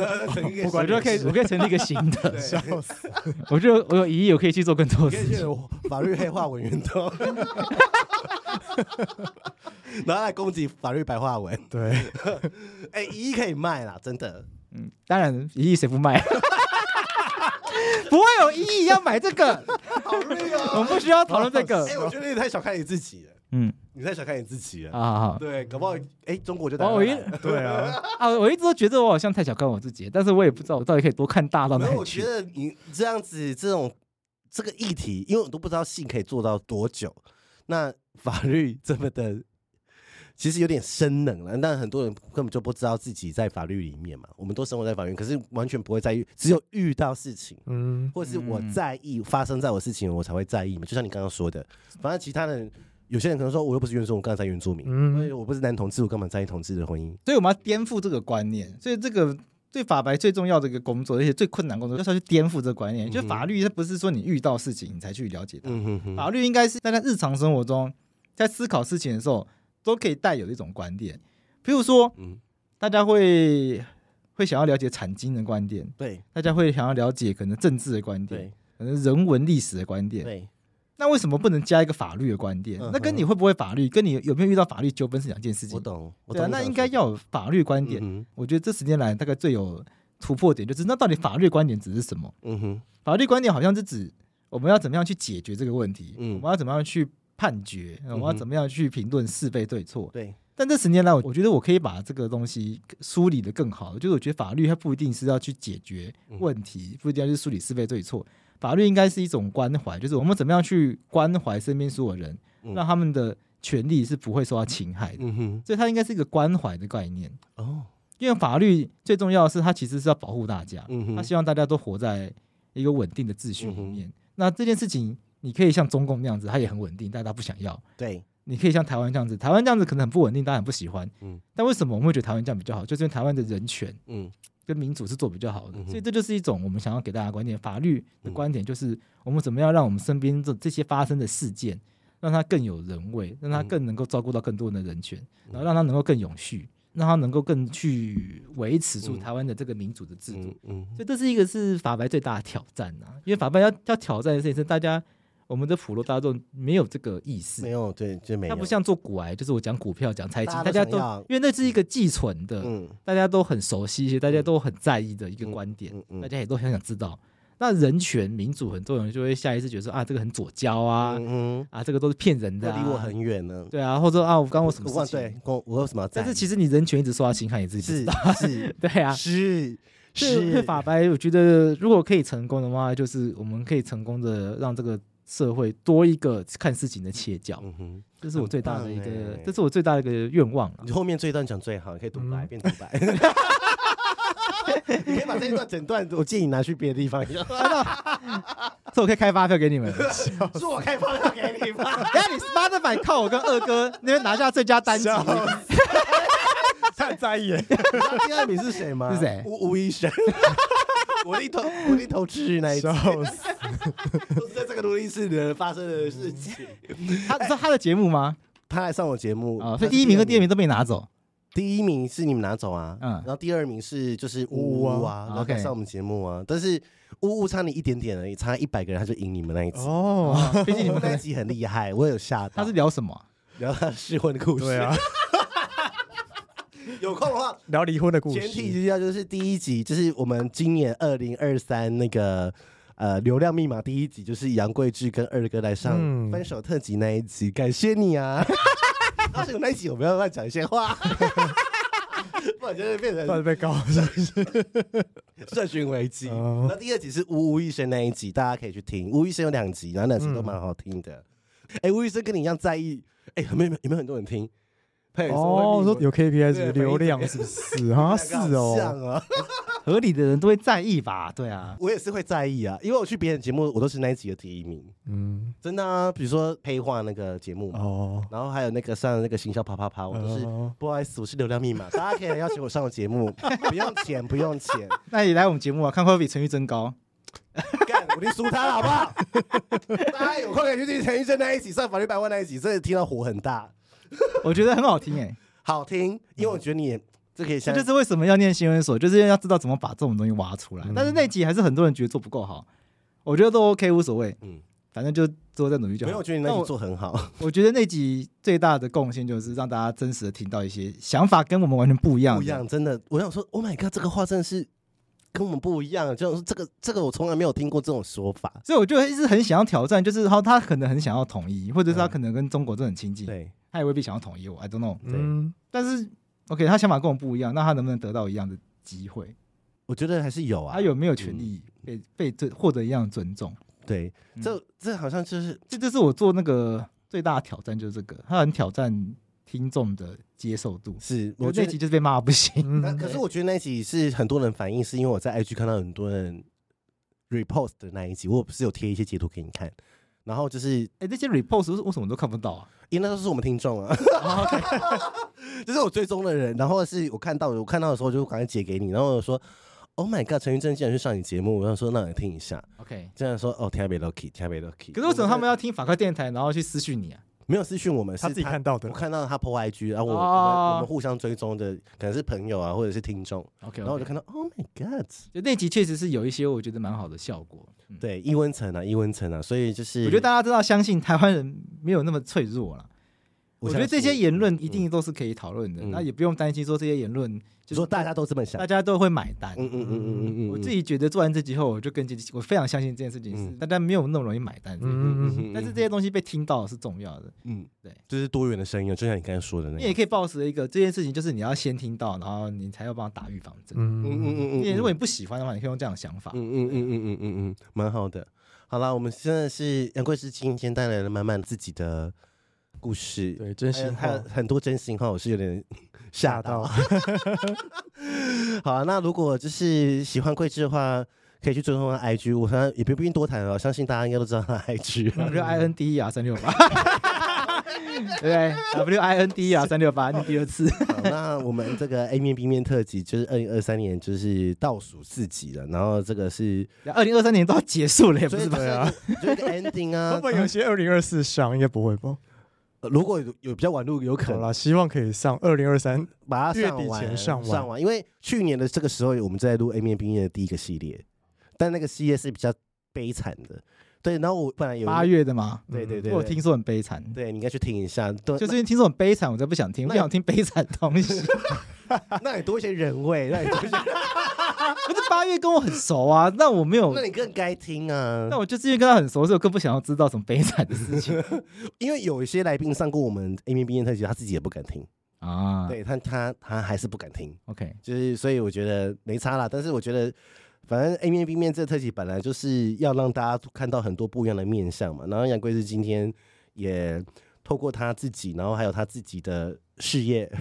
Speaker 3: 我觉得可以，我可以成立一个新的。笑死！我觉得我有一亿，我可以去做更多事情。
Speaker 1: 法律黑话文运动。然后来攻击法律白话文。
Speaker 2: 对。
Speaker 1: 哎、欸，一亿可以卖啦，真的。
Speaker 3: 嗯，当然一亿谁不卖？不会有一亿要买这个。好累哦。我们不需要讨论这个。
Speaker 1: 哎、欸，我觉得你太小看你自己了。
Speaker 3: 嗯，
Speaker 1: 你太小看你自己了。
Speaker 3: 啊。
Speaker 1: 对，搞不好哎、欸，中国就打。
Speaker 2: 我一对啊。
Speaker 3: 啊，我一直都觉得我好像太小看我自己，但是我也不知道我到底可以多看大到哪里去。
Speaker 1: 我觉得你这样子，这种这个议题，因为我都不知道性可以做到多久。那法律这么的。其实有点生冷了，但很多人根本就不知道自己在法律里面嘛。我们都生活在法律，可是完全不会在意，只有遇到事情，嗯，或者是我在意发生在我事情，我才会在意嘛。就像你刚刚说的，反正其他人，有些人可能说，我又不是原住民，我刚才在原住民，嗯，我不是男同志，我干嘛在意同志的婚姻？
Speaker 3: 所以我们要颠覆这个观念。所以这个对法白最重要的一个工作，而且最困难工作，就是要去颠覆这个观念。就法律它不是说你遇到事情你才去了解它，嗯哼哼，法律应该是在他日常生活中，在思考事情的时候。都可以带有一种观点，比如说，嗯，大家会会想要了解产经的观点，
Speaker 1: 对，
Speaker 3: 大家会想要了解可能政治的观点，对，可能人文历史的观点，
Speaker 1: 对。
Speaker 3: 那为什么不能加一个法律的观点？那跟你会不会法律，跟你有没有遇到法律纠纷是两件事情。
Speaker 1: 我懂，
Speaker 3: 对啊，那应该要有法律观点。我觉得这十年来大概最有突破点就是，那到底法律观点指的是什么？嗯哼，法律观点好像是指我们要怎么样去解决这个问题，嗯，我们要怎么样去。判决，我要怎么样去评论是非对错？
Speaker 1: 对。
Speaker 3: 但这十年来，我我觉得我可以把这个东西梳理的更好。就是我觉得法律它不一定是要去解决问题，不一定要去梳理是非对错。法律应该是一种关怀，就是我们怎么样去关怀身边所有人，让他们的权利是不会受到侵害的。嗯哼。所以它应该是一个关怀的概念。哦。因为法律最重要的是，它其实是要保护大家。嗯哼。它希望大家都活在一个稳定的秩序里面。那这件事情。你可以像中共那样子，他也很稳定，但他不想要。
Speaker 1: 对，
Speaker 3: 你可以像台湾这样子，台湾这样子可能很不稳定，大家很不喜欢。嗯，但为什么我们会觉得台湾这样比较好？就是因为台湾的人权，嗯，跟民主是做比较好的。嗯、所以这就是一种我们想要给大家观点，法律的观点就是我们怎么样让我们身边这这些发生的事件，让它更有人味，让它更能够照顾到更多人的人权，然后让它能够更永续。让他能够更去维持住台湾的这个民主的制度，嗯，嗯，所以这是一个是法白最大的挑战啊，因为法白要要挑战的事情是大家，我们的普罗大众没有这个意识，
Speaker 1: 没有，对，就没有。
Speaker 3: 它不像做股癌，就是我讲股票讲财经，大家都因为那是一个寄存的，嗯，大家都很熟悉，其实大家都很在意的一个观点，嗯，大家也都很想知道。那人权、民主，很多人就会下意识觉得说啊，这个很左交啊，嗯啊，这个都是骗人的，
Speaker 1: 离我很远呢。
Speaker 3: 对啊，或者啊，我刚我什么事情？
Speaker 1: 对，我我有什么？
Speaker 3: 但是其实你人权一直受到侵害，你自己知道。
Speaker 1: 是，
Speaker 3: 对啊，
Speaker 1: 是
Speaker 3: 是。是法白，我觉得如果可以成功的话，就是我们可以成功的让这个社会多一个看事情的切角。嗯哼，这是我最大的一个，这是我最大的一个愿望。
Speaker 1: 你后面这一段讲最好，可以独白变独白。你可以把这一段整段，我建议拿去别的地方用。
Speaker 3: 这我可以开发票给你们，
Speaker 1: 是我开发票给你们。
Speaker 3: 等下你 Spotify 靠我跟二哥那边拿下最佳单曲，
Speaker 2: 太在意。
Speaker 1: 第二名是谁吗？
Speaker 3: 是谁？
Speaker 1: 吴吴医生。我一头我一头吃那一次，都是在这个录音室里发生的事情。
Speaker 3: 他是他的节目吗？
Speaker 1: 他来上我节目
Speaker 3: 啊，所以第一名和第二名都被拿走。
Speaker 1: 第一名是你们拿走啊，嗯，然后第二名是就是呜呜啊，然后上我们节目啊，但是呜呜差你一点点而已，差一百个人他就赢你们那一次
Speaker 3: 哦，毕竟你们那一集
Speaker 1: 很厉害，我有吓到。
Speaker 3: 他是聊什么？
Speaker 1: 聊他试婚的故事。
Speaker 2: 对啊，
Speaker 1: 有空的话
Speaker 2: 聊离婚的故事。
Speaker 1: 前提之下就是第一集，就是我们今年二零二三那个呃流量密码第一集，就是杨贵志跟二哥来上分手特辑那一集，感谢你啊。当时有那一集，我们要乱讲一些话，不然就会变成，
Speaker 2: 被告是不是？
Speaker 1: 社群危机。那第二集是吴吴医生那一集，大家可以去听。吴医生有两集，然后两集都蛮好听的。哎，吴医生跟你一样在意，哎，有没有有没有很多人听？
Speaker 2: 哦，说有 KPI 流量是不 是啊？是哦，
Speaker 3: 合理的人都会在意吧？对啊，
Speaker 1: 我也是会在意啊，因为我去别人节目，我都是那一集的第一名。嗯，真的啊，比如说黑话那个节目哦，然后还有那个上那个行销啪啪啪，我都是不好意思，我是流量密码，大家可以来邀请我上我节目，不用钱，不用钱。
Speaker 3: 那你来我们节目啊，看会不会比陈玉珍高？
Speaker 1: 干，我你输他了好不好？大家有空可以去听陈玉珍那一集，上法律百万那一集，真的听到火很大。
Speaker 3: 我觉得很好听哎、欸，
Speaker 1: 好听，因为我觉得你也这可以。这
Speaker 3: 就是为什么要念新闻所，就是要知道怎么把这种东西挖出来。嗯、但是那集还是很多人觉得做不够好，我觉得都 OK 无所谓，嗯，反正就做在努力就好。
Speaker 1: 没有，我觉得你那集做很好
Speaker 3: 我。我觉得那集最大的贡献就是让大家真实的听到一些想法跟我们完全不一样。
Speaker 1: 不一样，真的。我想说，Oh my God，这个话真的是跟我们不一样。就是这个这个，我从来没有听过这种说法，
Speaker 3: 所以我就一直很想要挑战，就是他他可能很想要统一，或者是他可能跟中国真的很亲近。
Speaker 1: 对。
Speaker 3: 他也未必想要统一我，I don't know。嗯，但是 OK，他想法跟我不一样，那他能不能得到一样的机会？
Speaker 1: 我觉得还是有啊。
Speaker 3: 他有没有权利被、嗯、被尊获得一样的尊重？
Speaker 1: 对，这、嗯、这好像就是
Speaker 3: 这这是我做那个最大的挑战，就是这个，他很挑战听众的接受度。
Speaker 1: 是，
Speaker 3: 我那集就是被骂不行。
Speaker 1: 那 可是我觉得那一集是很多人反映，是因为我在 IG 看到很多人 repost 的那一集，我不是有贴一些截图给你看。然后就是，
Speaker 3: 哎，那些 repost 为什么都看不到啊？
Speaker 1: 因为那都是我们听众啊，就是我追踪的人。然后是我看到，我看到的时候就赶快截给你。然后我说，Oh my god，陈玉珍竟然去上你节目，我想说那你听一下。
Speaker 3: OK，
Speaker 1: 这样说，哦，特别 lucky，特别 lucky。
Speaker 3: 可是为什么他们要听法客电台，然后去私讯你啊？
Speaker 1: 没有私讯我们，是他，
Speaker 2: 他自己看到的。
Speaker 1: 我看到他 po IG，然后我、oh. 我们互相追踪的，可能是朋友啊，或者是听众。
Speaker 3: OK，, okay.
Speaker 1: 然后我就看到，Oh my God，
Speaker 3: 就那集确实是有一些我觉得蛮好的效果。
Speaker 1: 嗯、对，易温层啊，易温层啊，所以就是
Speaker 3: 我觉得大家都要相信台湾人没有那么脆弱了。我觉得这些言论一定都是可以讨论的，嗯、那也不用担心说这些言论。就是说大家都这么想，大家都会买单。嗯嗯嗯嗯嗯嗯。我自己觉得做完这集后，我就跟这我非常相信这件事情是大家没有那么容易买单。嗯嗯嗯。但是这些东西被听到是重要的。嗯，对，就是多元的声音，就像你刚才说的那样。你也可以抱持一个这件事情，就是你要先听到，然后你才要帮他打预防针。嗯嗯嗯嗯。因为如果你不喜欢的话，你可以用这样的想法。嗯嗯嗯嗯嗯嗯嗯，蛮好的。好了，我们现在是杨贵师今天带来了满满自己的故事，对，真心话，很多真心话，我是有点。吓到！好啊，那如果就是喜欢桂枝的话，可以去追踪他 IG。我想也不必多谈了，相信大家应该都知道他 IG。W I N D E R 三六八，对 不对，W I N D E R 三六八，你第二次。好，那我们这个 A 面 B 面特辑就是二零二三年就是倒数四集了，然后这个是二零二三年都要结束了，也不是对啊，就一个 ending 啊。会不会有些二零二四上？应该不会吧。如果有有比较晚录，有可能啦。希望可以上二零二三，把它月底前上完。上完，因为去年的这个时候，我们在录 A 面 B 面的第一个系列，但那个系列是比较悲惨的。对，然后我本来有八月的嘛，对对对，我听说很悲惨。对，你应该去听一下。对就是因为听说很悲惨，我才不想听，不想听悲惨的东西。那你多一些人味，那你多一些。可是八月跟我很熟啊，那我没有，那你更该听啊。那我就是因为跟他很熟，所以我更不想要知道什么悲惨的事情。因为有一些来宾上过我们 A 面 B 面特辑，他自己也不敢听啊。对他，他他还是不敢听。OK，就是所以我觉得没差啦。但是我觉得，反正 A 面 B 面这个特辑本来就是要让大家看到很多不一样的面相嘛。然后杨贵是今天也透过他自己，然后还有他自己的。事业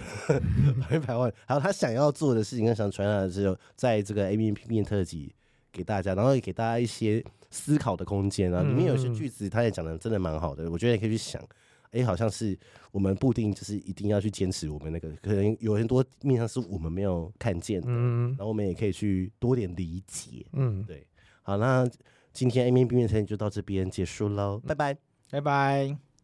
Speaker 3: 百百万，还有他想要做的事情跟想传达的只有，在这个 A 面面特辑给大家，然后也给大家一些思考的空间啊。里面有些句子，他也讲的真的蛮好的，我觉得也可以去想。哎、欸，好像是我们不一定就是一定要去坚持我们那个，可能有很多面向是我们没有看见的，然后我们也可以去多点理解。嗯，对。好，那今天 A 面 B 面特辑就到这边结束喽，拜拜，拜拜。